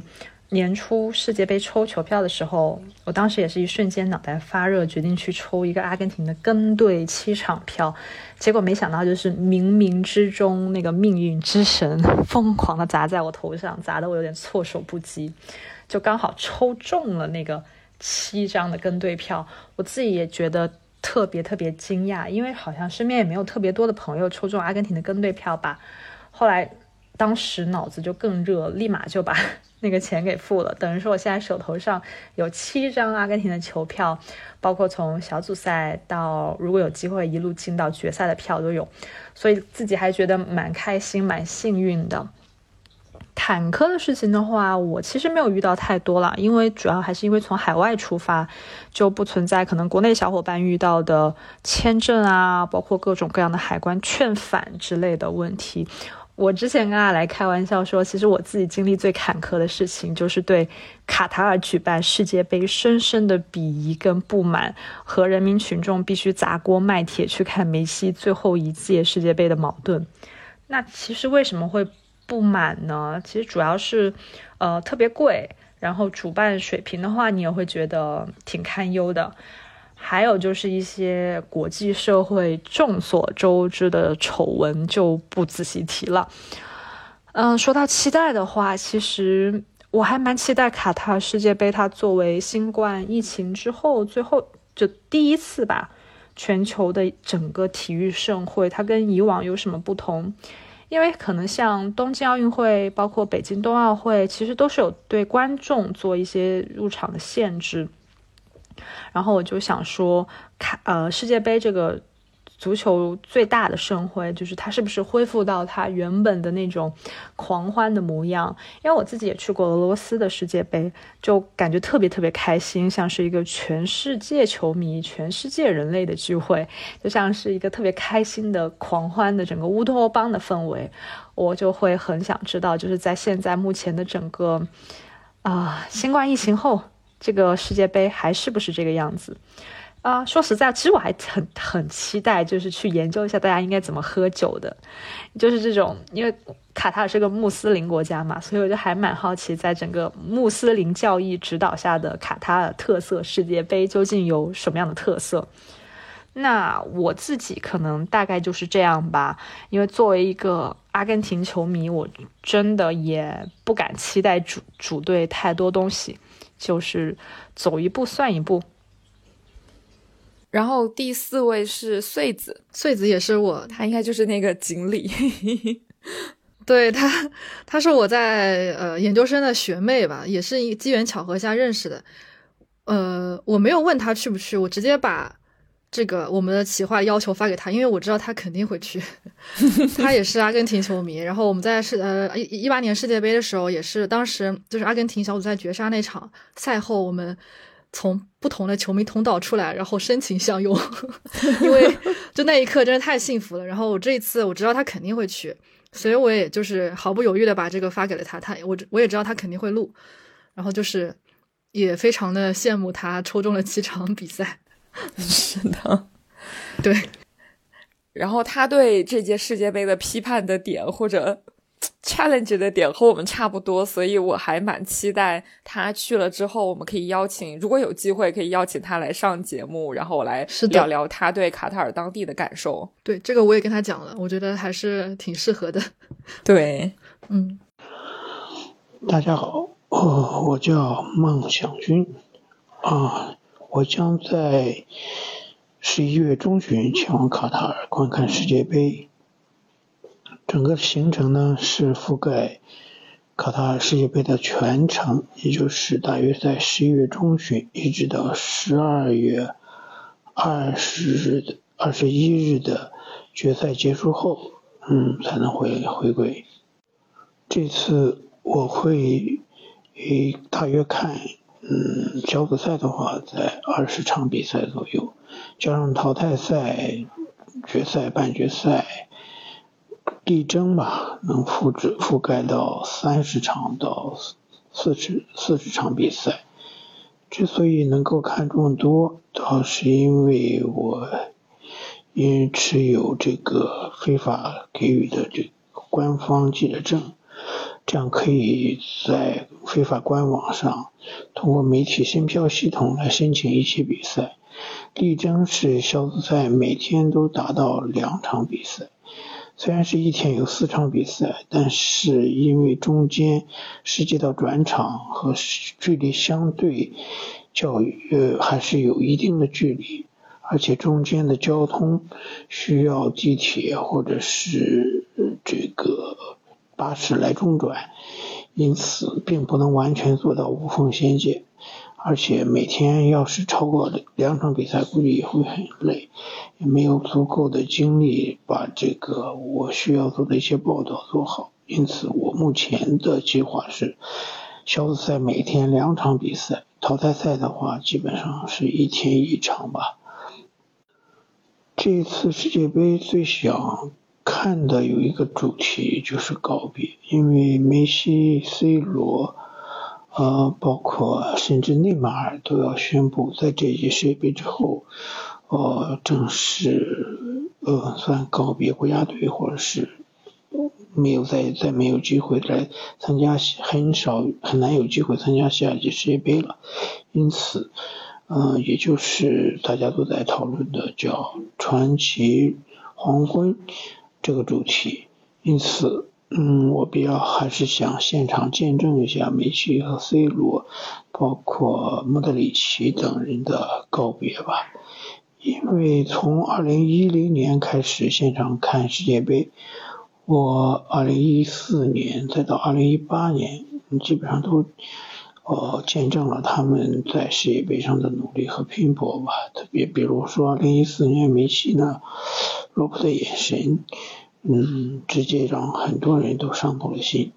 年初世界杯抽球票的时候，我当时也是一瞬间脑袋发热，决定去抽一个阿根廷的跟队七场票。结果没想到，就是冥冥之中那个命运之神疯狂的砸在我头上，砸得我有点措手不及，就刚好抽中了那个七张的跟队票。我自己也觉得特别特别惊讶，因为好像身边也没有特别多的朋友抽中阿根廷的跟队票吧。后来当时脑子就更热，立马就把。那个钱给付了，等于说我现在手头上有七张阿根廷的球票，包括从小组赛到如果有机会一路进到决赛的票都有，所以自己还觉得蛮开心、蛮幸运的。坎坷的事情的话，我其实没有遇到太多了，因为主要还是因为从海外出发，就不存在可能国内小伙伴遇到的签证啊，包括各种各样的海关劝返之类的问题。我之前跟阿来开玩笑说，其实我自己经历最坎坷的事情，就是对卡塔尔举办世界杯深深的鄙夷跟不满，和人民群众必须砸锅卖铁去看梅西最后一届世界杯的矛盾。那其实为什么会不满呢？其实主要是，呃，特别贵，然后主办水平的话，你也会觉得挺堪忧的。还有就是一些国际社会众所周知的丑闻，就不仔细提了。嗯，说到期待的话，其实我还蛮期待卡塔尔世界杯，它作为新冠疫情之后最后就第一次吧，全球的整个体育盛会，它跟以往有什么不同？因为可能像东京奥运会，包括北京冬奥会，其实都是有对观众做一些入场的限制。然后我就想说，看呃世界杯这个足球最大的盛会，就是它是不是恢复到它原本的那种狂欢的模样？因为我自己也去过俄罗斯的世界杯，就感觉特别特别开心，像是一个全世界球迷、全世界人类的聚会，就像是一个特别开心的狂欢的整个乌托邦的氛围。我就会很想知道，就是在现在目前的整个啊新冠疫情后。这个世界杯还是不是这个样子啊？说实在，其实我还很很期待，就是去研究一下大家应该怎么喝酒的。就是这种，因为卡塔尔是个穆斯林国家嘛，所以我就还蛮好奇，在整个穆斯林教义指导下的卡塔尔特色世界杯究竟有什么样的特色。那我自己可能大概就是这样吧，因为作为一个阿根廷球迷，我真的也不敢期待主主队太多东西。就是走一步算一步，然后第四位是穗子，穗子也是我，他应该就是那个锦鲤，对他，他是我在呃研究生的学妹吧，也是一机缘巧合下认识的，呃，我没有问他去不去，我直接把。这个我们的企划要求发给他，因为我知道他肯定会去。他也是阿根廷球迷，然后我们在世呃一一八年世界杯的时候，也是当时就是阿根廷小组赛绝杀那场赛后，我们从不同的球迷通道出来，然后深情相拥，因为就那一刻真的太幸福了。然后我这一次我知道他肯定会去，所以我也就是毫不犹豫的把这个发给了他。他我我也知道他肯定会录，然后就是也非常的羡慕他抽中了七场比赛。是的，对。然后他对这届世界杯的批判的点或者 challenge 的点和我们差不多，所以我还蛮期待他去了之后，我们可以邀请，如果有机会可以邀请他来上节目，然后我来聊聊他对卡塔尔当地的感受。对，这个我也跟他讲了，我觉得还是挺适合的。对，嗯。大家好，我我叫孟想军啊。我将在十一月中旬前往卡塔尔观看世界杯。整个行程呢是覆盖卡塔尔世界杯的全程，也就是大约在十一月中旬一直到十二月二十日的二十一日的决赛结束后，嗯，才能回回归。这次我会诶大约看。嗯，小组赛的话在二十场比赛左右，加上淘汰赛、决赛、半决赛，力争吧能复制覆盖到三十场到四十四十场比赛。之所以能够看这么多，倒是因为我因持有这个非法给予的这个官方记者证。这样可以在非法官网上通过媒体申票系统来申请一些比赛，力争是小组赛每天都达到两场比赛。虽然是一天有四场比赛，但是因为中间涉及到转场和距离相对较呃还是有一定的距离，而且中间的交通需要地铁或者是这个。巴士来中转，因此并不能完全做到无缝衔接，而且每天要是超过两场比赛，估计也会很累，也没有足够的精力把这个我需要做的一些报道做好。因此，我目前的计划是小组赛每天两场比赛，淘汰赛的话基本上是一天一场吧。这次世界杯最想。看的有一个主题就是告别，因为梅西、C 罗，呃，包括甚至内马尔都要宣布在这届世界杯之后，呃，正式呃算告别国家队或者是没有再再没有机会来参加，很少很难有机会参加下一届世界杯了。因此，嗯，也就是大家都在讨论的叫“传奇黄昏”这个主题。因此，嗯，我比较还是想现场见证一下梅西和 C 罗，包括莫德里奇等人的告别吧。因为从二零一零年开始现场看世界杯，我二零一四年再到二零一八年，基本上都呃见证了他们在世界杯上的努力和拼搏吧。特别比如说二零一四年梅西呢，罗伯的眼神，嗯，直接让很多人都伤透了心。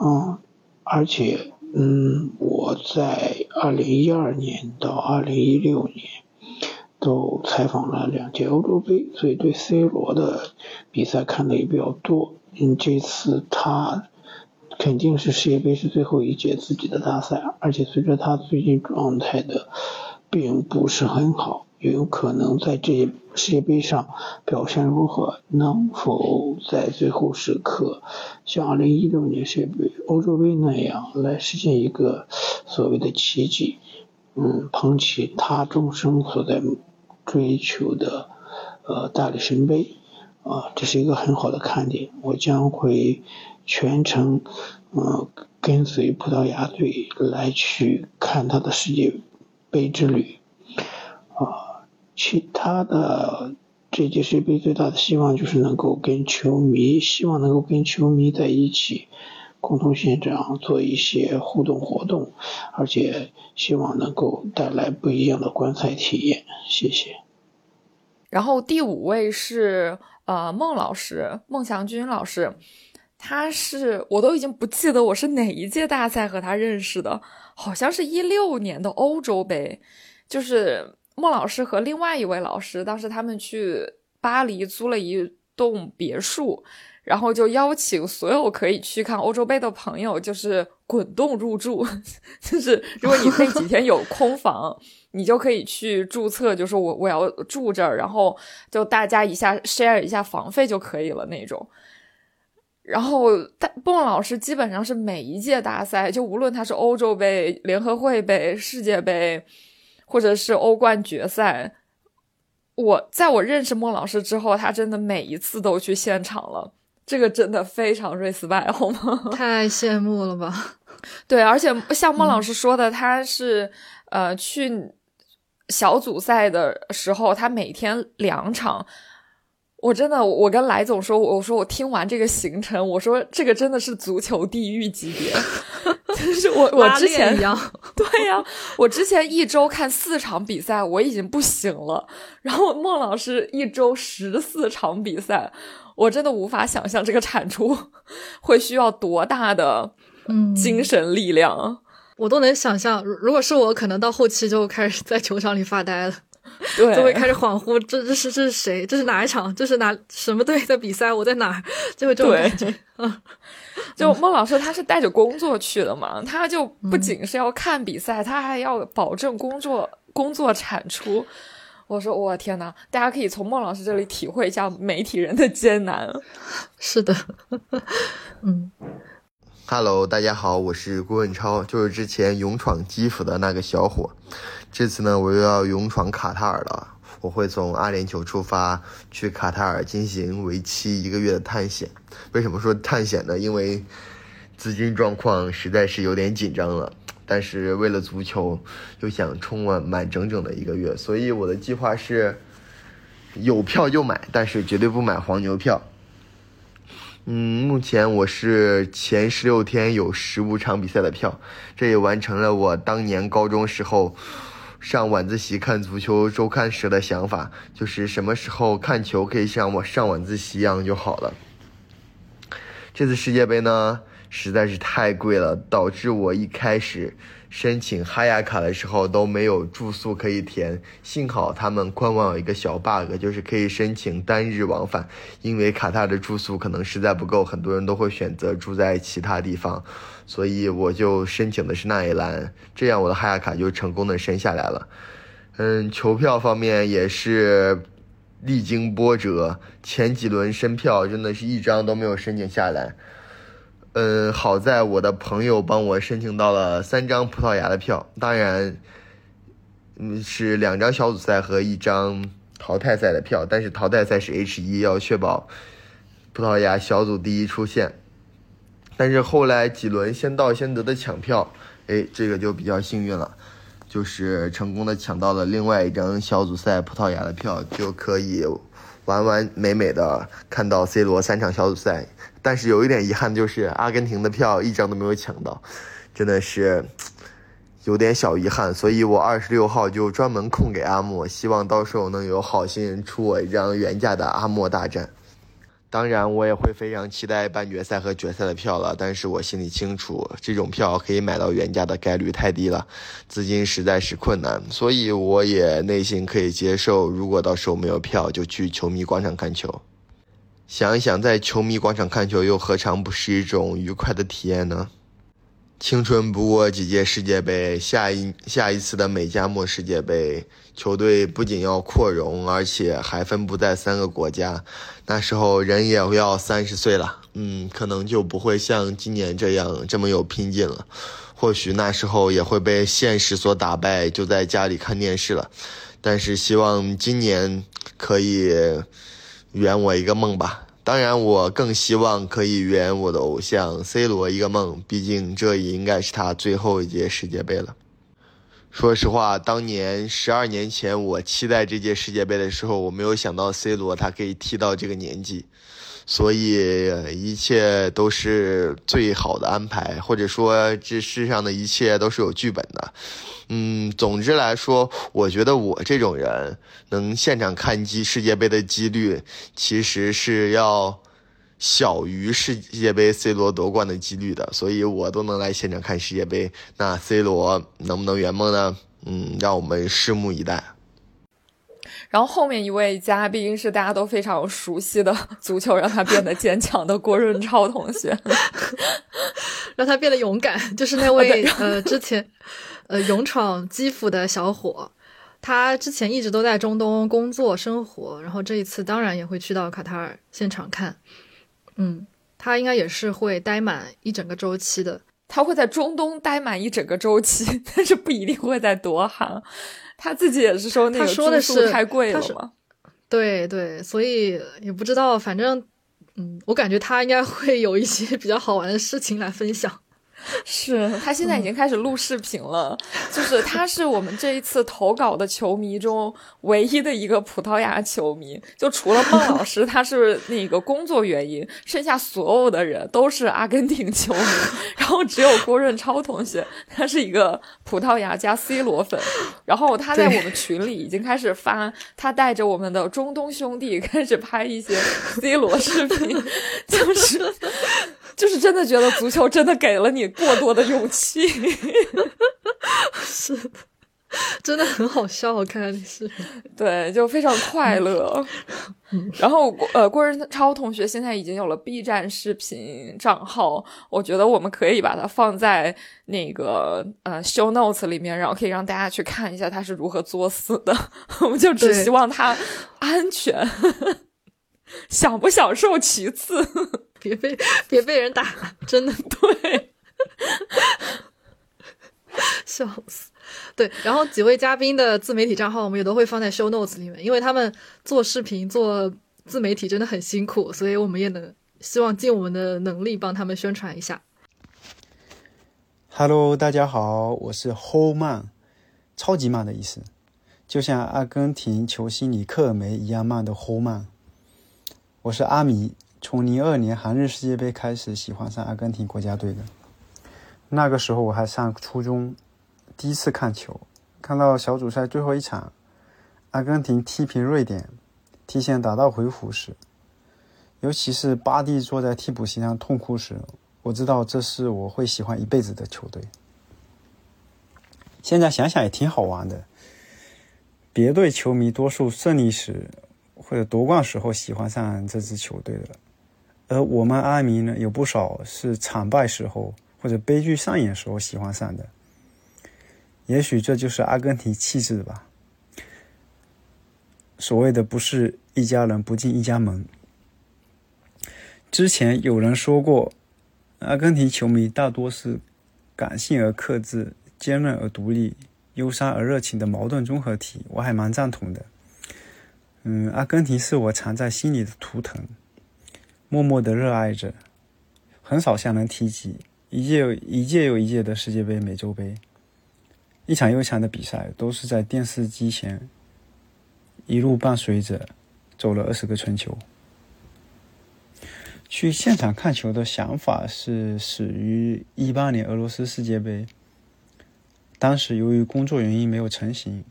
嗯，而且嗯，我在二零一二年到二零一六年。都采访了两届欧洲杯，所以对 C 罗的比赛看的也比较多。嗯，这次他肯定是世界杯是最后一届自己的大赛，而且随着他最近状态的并不是很好，也有可能在这一世界杯上表现如何，能否在最后时刻像2016年世界杯、欧洲杯那样来实现一个所谓的奇迹？嗯，捧起他终生所在。追求的呃大力神杯啊，这是一个很好的看点。我将会全程呃跟随葡萄牙队来去看他的世界杯之旅啊。其他的这届世界杯最大的希望就是能够跟球迷，希望能够跟球迷在一起共同现场做一些互动活动，而且希望能够带来不一样的观赛体验。谢谢。然后第五位是呃孟老师，孟祥军老师，他是我都已经不记得我是哪一届大赛和他认识的，好像是一六年的欧洲杯，就是孟老师和另外一位老师，当时他们去巴黎租了一栋别墅，然后就邀请所有可以去看欧洲杯的朋友，就是滚动入住，就是如果你那几天有空房。你就可以去注册，就是我我要住这儿，然后就大家一下 share 一下房费就可以了那种。然后大孟老师基本上是每一届大赛，就无论他是欧洲杯、联合会杯、世界杯，或者是欧冠决赛，我在我认识孟老师之后，他真的每一次都去现场了，这个真的非常 respect 好吗？太羡慕了吧？对，而且 像孟老师说的，他是呃去。小组赛的时候，他每天两场，我真的，我跟来总说，我说我听完这个行程，我说这个真的是足球地狱级别，就是我我之前一样，对呀，我之前一周看四场比赛，我已经不行了，然后孟老师一周十四场比赛，我真的无法想象这个产出 会需要多大的精神力量。我都能想象，如果是我，可能到后期就开始在球场里发呆了，对，就会开始恍惚，这这是这是谁？这是哪一场？这是哪什么队的比赛？我在哪儿？就会这种感觉。嗯，就孟老师他是带着工作去的嘛，他就不仅是要看比赛，他还要保证工作工作产出。我说我天呐，大家可以从孟老师这里体会一下媒体人的艰难。是的，嗯。Hello，大家好，我是郭文超，就是之前勇闯基辅的那个小伙。这次呢，我又要勇闯卡塔尔了。我会从阿联酋出发，去卡塔尔进行为期一个月的探险。为什么说探险呢？因为资金状况实在是有点紧张了。但是为了足球，又想冲完满整整的一个月，所以我的计划是有票就买，但是绝对不买黄牛票。嗯，目前我是前十六天有十五场比赛的票，这也完成了我当年高中时候上晚自习看足球周刊时的想法，就是什么时候看球可以像我上晚自习一样就好了。这次世界杯呢，实在是太贵了，导致我一开始。申请哈亚卡的时候都没有住宿可以填，幸好他们官网有一个小 bug，就是可以申请单日往返。因为卡塔的住宿可能实在不够，很多人都会选择住在其他地方，所以我就申请的是那一栏，这样我的哈亚卡就成功的申下来了。嗯，球票方面也是历经波折，前几轮申票真的是一张都没有申请下来。嗯，好在我的朋友帮我申请到了三张葡萄牙的票，当然，嗯，是两张小组赛和一张淘汰赛的票，但是淘汰赛是 H 一，要确保葡萄牙小组第一出线。但是后来几轮先到先得的抢票，哎，这个就比较幸运了。就是成功的抢到了另外一张小组赛葡萄牙的票，就可以完完美美的看到 C 罗三场小组赛。但是有一点遗憾，就是阿根廷的票一张都没有抢到，真的是有点小遗憾。所以我二十六号就专门空给阿莫，希望到时候能有好心人出我一张原价的阿莫大战。当然，我也会非常期待半决赛和决赛的票了。但是我心里清楚，这种票可以买到原价的概率太低了，资金实在是困难，所以我也内心可以接受，如果到时候没有票，就去球迷广场看球。想一想，在球迷广场看球，又何尝不是一种愉快的体验呢？青春不过几届世界杯，下一下一次的美加墨世界杯，球队不仅要扩容，而且还分布在三个国家。那时候人也要三十岁了，嗯，可能就不会像今年这样这么有拼劲了。或许那时候也会被现实所打败，就在家里看电视了。但是希望今年可以圆我一个梦吧。当然，我更希望可以圆我的偶像 C 罗一个梦，毕竟这也应该是他最后一届世界杯了。说实话，当年十二年前我期待这届世界杯的时候，我没有想到 C 罗他可以踢到这个年纪，所以一切都是最好的安排，或者说这世上的一切都是有剧本的。嗯，总之来说，我觉得我这种人能现场看机世界杯的几率，其实是要小于世界杯 C 罗夺冠的几率的，所以我都能来现场看世界杯。那 C 罗能不能圆梦呢？嗯，让我们拭目以待。然后后面一位嘉宾是大家都非常熟悉的足球让他变得坚强的郭润超同学，让他变得勇敢，就是那位呃之前。呃，勇闯基辅的小伙，他之前一直都在中东工作生活，然后这一次当然也会去到卡塔尔现场看。嗯，他应该也是会待满一整个周期的。他会在中东待满一整个周期，但是不一定会在多哈。他自己也是说那个住宿太贵了吗？对对，所以也不知道，反正嗯，我感觉他应该会有一些比较好玩的事情来分享。是他现在已经开始录视频了，就是他是我们这一次投稿的球迷中唯一的一个葡萄牙球迷，就除了孟老师他是那个工作原因，剩下所有的人都是阿根廷球迷，然后只有郭润超同学他是一个葡萄牙加 C 罗粉，然后他在我们群里已经开始发，他带着我们的中东兄弟开始拍一些 C 罗视频，就是。就是真的觉得足球真的给了你过多的勇气，是的，真的很好笑。我看是，对，就非常快乐。然后，呃，郭仁超同学现在已经有了 B 站视频账号，我觉得我们可以把它放在那个呃 show notes 里面，然后可以让大家去看一下他是如何作死的。我们就只希望他安全，享不享受其次。别被别被人打，真的对，笑死。对，然后几位嘉宾的自媒体账号，我们也都会放在 show notes 里面，因为他们做视频、做自媒体真的很辛苦，所以我们也能希望尽我们的能力帮他们宣传一下。Hello，大家好，我是 HoMan，，超级慢的意思，就像阿根廷球星里克尔梅一样慢的 HoMan，。我是阿米。从零二年韩日世界杯开始喜欢上阿根廷国家队的，那个时候我还上初中，第一次看球，看到小组赛最后一场，阿根廷踢平瑞典，提前打道回府时，尤其是巴蒂坐在替补席上痛哭时，我知道这是我会喜欢一辈子的球队。现在想想也挺好玩的，别队球迷多数胜利时或者夺冠时候喜欢上这支球队的。而我们阿迷呢，有不少是惨败时候或者悲剧上演时候喜欢上的。也许这就是阿根廷气质吧。所谓的不是一家人不进一家门。之前有人说过，阿根廷球迷大多是感性而克制、坚韧而独立、忧伤而热情的矛盾综合体，我还蛮赞同的。嗯，阿根廷是我藏在心里的图腾，默默的热爱着，很少向人提及。一届又一届又一届的世界杯、美洲杯，一场又一场的比赛，都是在电视机前一路伴随着走了二十个春秋。去现场看球的想法是始于一八年俄罗斯世界杯，当时由于工作原因没有成型。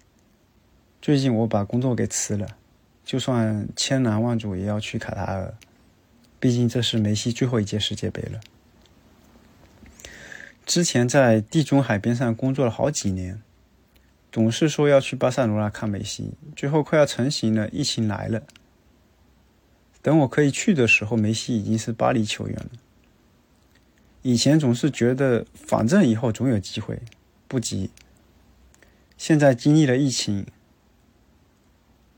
最近我把工作给辞了，就算千难万阻也要去卡塔尔，毕竟这是梅西最后一届世界杯了。之前在地中海边上工作了好几年，总是说要去巴塞罗那看梅西，最后快要成型了，疫情来了。等我可以去的时候，梅西已经是巴黎球员了。以前总是觉得反正以后总有机会，不急。现在经历了疫情，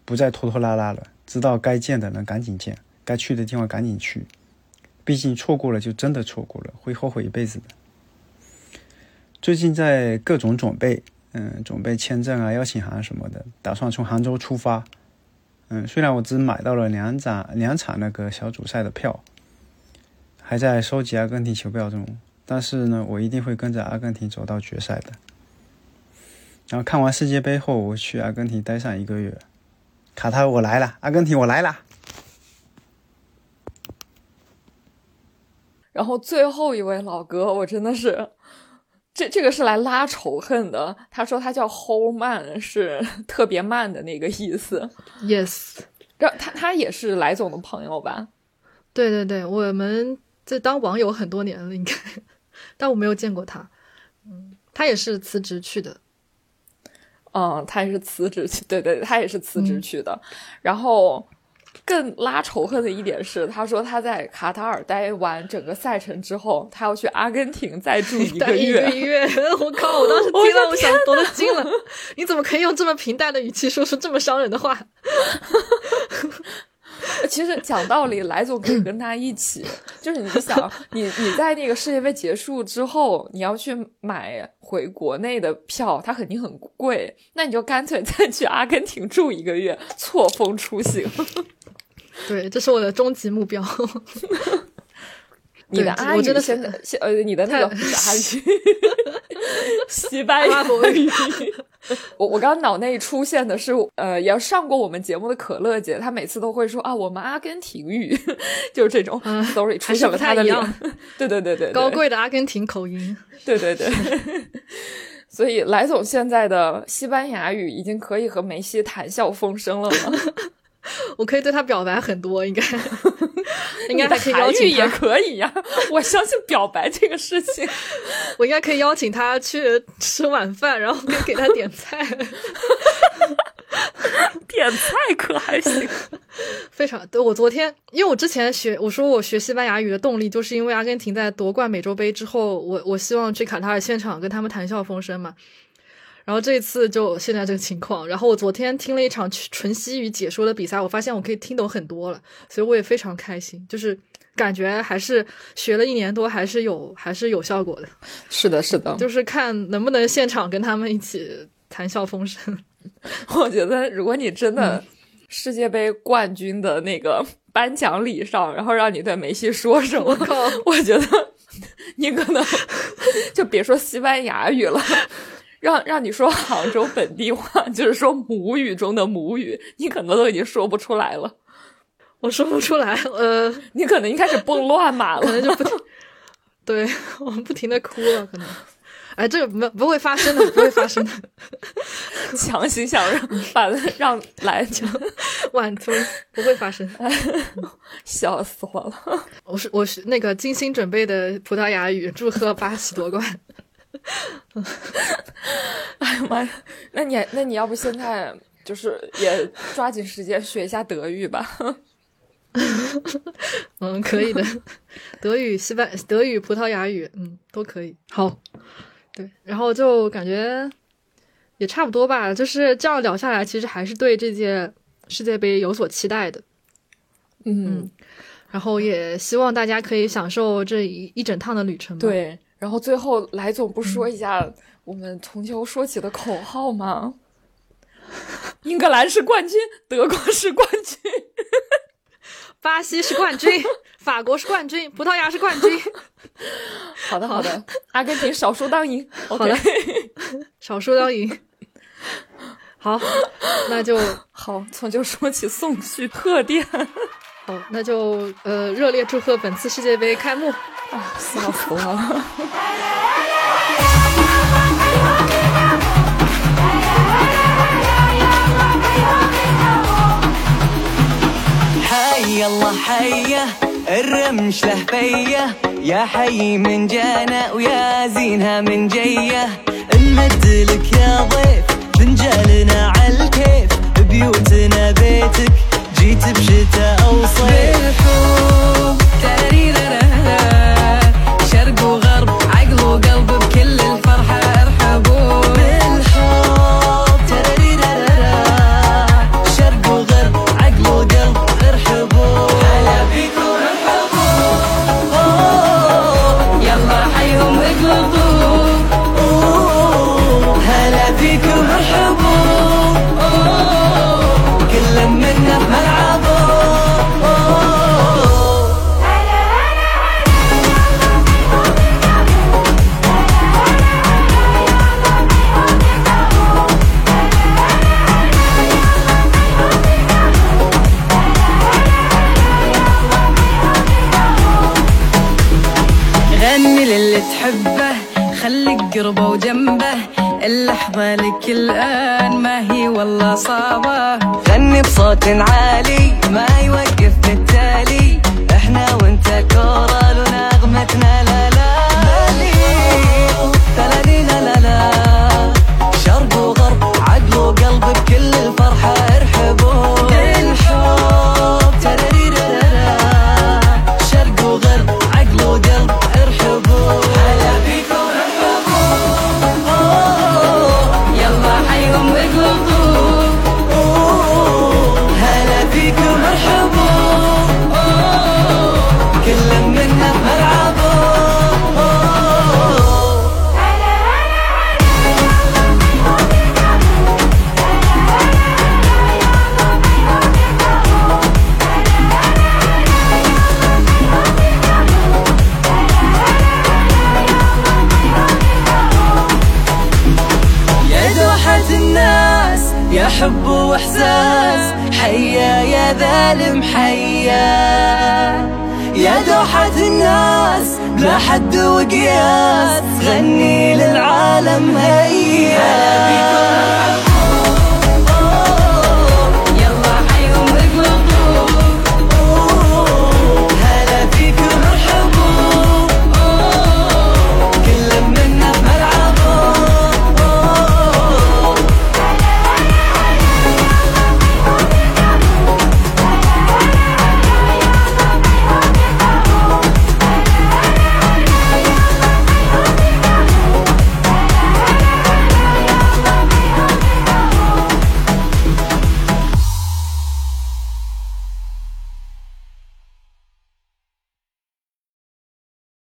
不再拖拖拉拉了，知道该见的人赶紧见，该去的地方赶紧去。毕竟错过了就真的错过了，会后悔一辈子的。最近在各种准备，嗯，准备签证啊、邀请函什么的，打算从杭州出发。嗯，虽然我只买到了两场两场那个小组赛的票，还在收集阿根廷球票中，但是呢，我一定会跟着阿根廷走到决赛的。然后看完世界杯后，我去阿根廷待上一个月。卡塔我来了，阿根廷我来了。然后最后一位老哥，我真的是。这这个是来拉仇恨的。他说他叫 Hold 慢，是 特别慢的那个意思。Yes，让他他也是来总的朋友吧？对对对，我们在当网友很多年了，应该，但我没有见过他。嗯，他也是辞职去的。嗯，他也是辞职去，对对，他也是辞职去的。然后。更拉仇恨的一点是，他说他在卡塔尔待完整个赛程之后，他要去阿根廷再住一个 月。一个月，我靠！我当时听了，我想夺了惊了。你怎么可以用这么平淡的语气说出这么伤人的话？其实讲道理，来总可以跟他一起。就是你想，你你在那个世界杯结束之后，你要去买回国内的票，它肯定很贵。那你就干脆再去阿根廷住一个月，错峰出行。对，这是我的终极目标。你的阿语现在，呃，你的那个阿语，西班牙语。我我刚脑内出现的是，呃，要上过我们节目的可乐姐，她每次都会说啊，我们阿根廷语，就是这种。Sorry，出现了她的脸。对对对对，高贵的阿根廷口音。对对对。所以，莱总现在的西班牙语已经可以和梅西谈笑风生了吗？我可以对他表白很多，应该，应该还可以邀请也可以呀。我相信表白这个事情，我应该可以邀请他去吃晚饭，然后可以给他点菜。点菜可还行，非常。对我昨天，因为我之前学，我说我学西班牙语的动力，就是因为阿根廷在夺冠美洲杯之后，我我希望去卡塔尔现场跟他们谈笑风生嘛。然后这一次就现在这个情况，然后我昨天听了一场纯西语解说的比赛，我发现我可以听懂很多了，所以我也非常开心，就是感觉还是学了一年多，还是有还是有效果的。是的，是的，就是看能不能现场跟他们一起谈笑风生。我觉得如果你真的世界杯冠军的那个颁奖礼上，然后让你对梅西说什么，我觉得 你可能 就别说西班牙语了。让让你说杭州本地话，就是说母语中的母语，你可能都已经说不出来了。我说不出来，呃，你可能一开始蹦乱码了，可能就不，对我们不停的哭了，可能。哎，这个不不会发生的，不会发生的。强行想让把让来讲晚推，不会发生，笑死我了。我是我是那个精心准备的葡萄牙语，祝贺巴西夺冠。哎呀妈呀！那你那你要不现在就是也抓紧时间学一下德语吧？嗯，可以的，德语、西班德语、葡萄牙语，嗯，都可以。好，对，然后就感觉也差不多吧。就是这样聊下来，其实还是对这届世界杯有所期待的。嗯，然后也希望大家可以享受这一一整趟的旅程。，对。然后最后来总不说一下我们从球说起的口号吗？英格兰是冠军，德国是冠军。巴西是冠军，法国是冠军，葡萄牙是冠军。好的，好的，阿根廷少输当赢。好的，少输当赢。好，那就好，从就说起，送去贺电。好，那就呃，热烈祝贺本次世界杯开幕。啊，笑死了。حي الله حيه الرمش له فيه يا حي من جانا ويا زينها من جيه نمد لك يا ضيف فنجالنا عالكيف بيوتنا بيتك جيت بشتاء وصيف بالحب تاري تحبه خليك قربه وجنبه. اللحظة لك الآن ما هي والله صعبة. غني بصوت عالي ما يوقف بالتالي. إحنا وانت كورال ونغمتنا لا لا. حد وقياس غني للعالم هيا.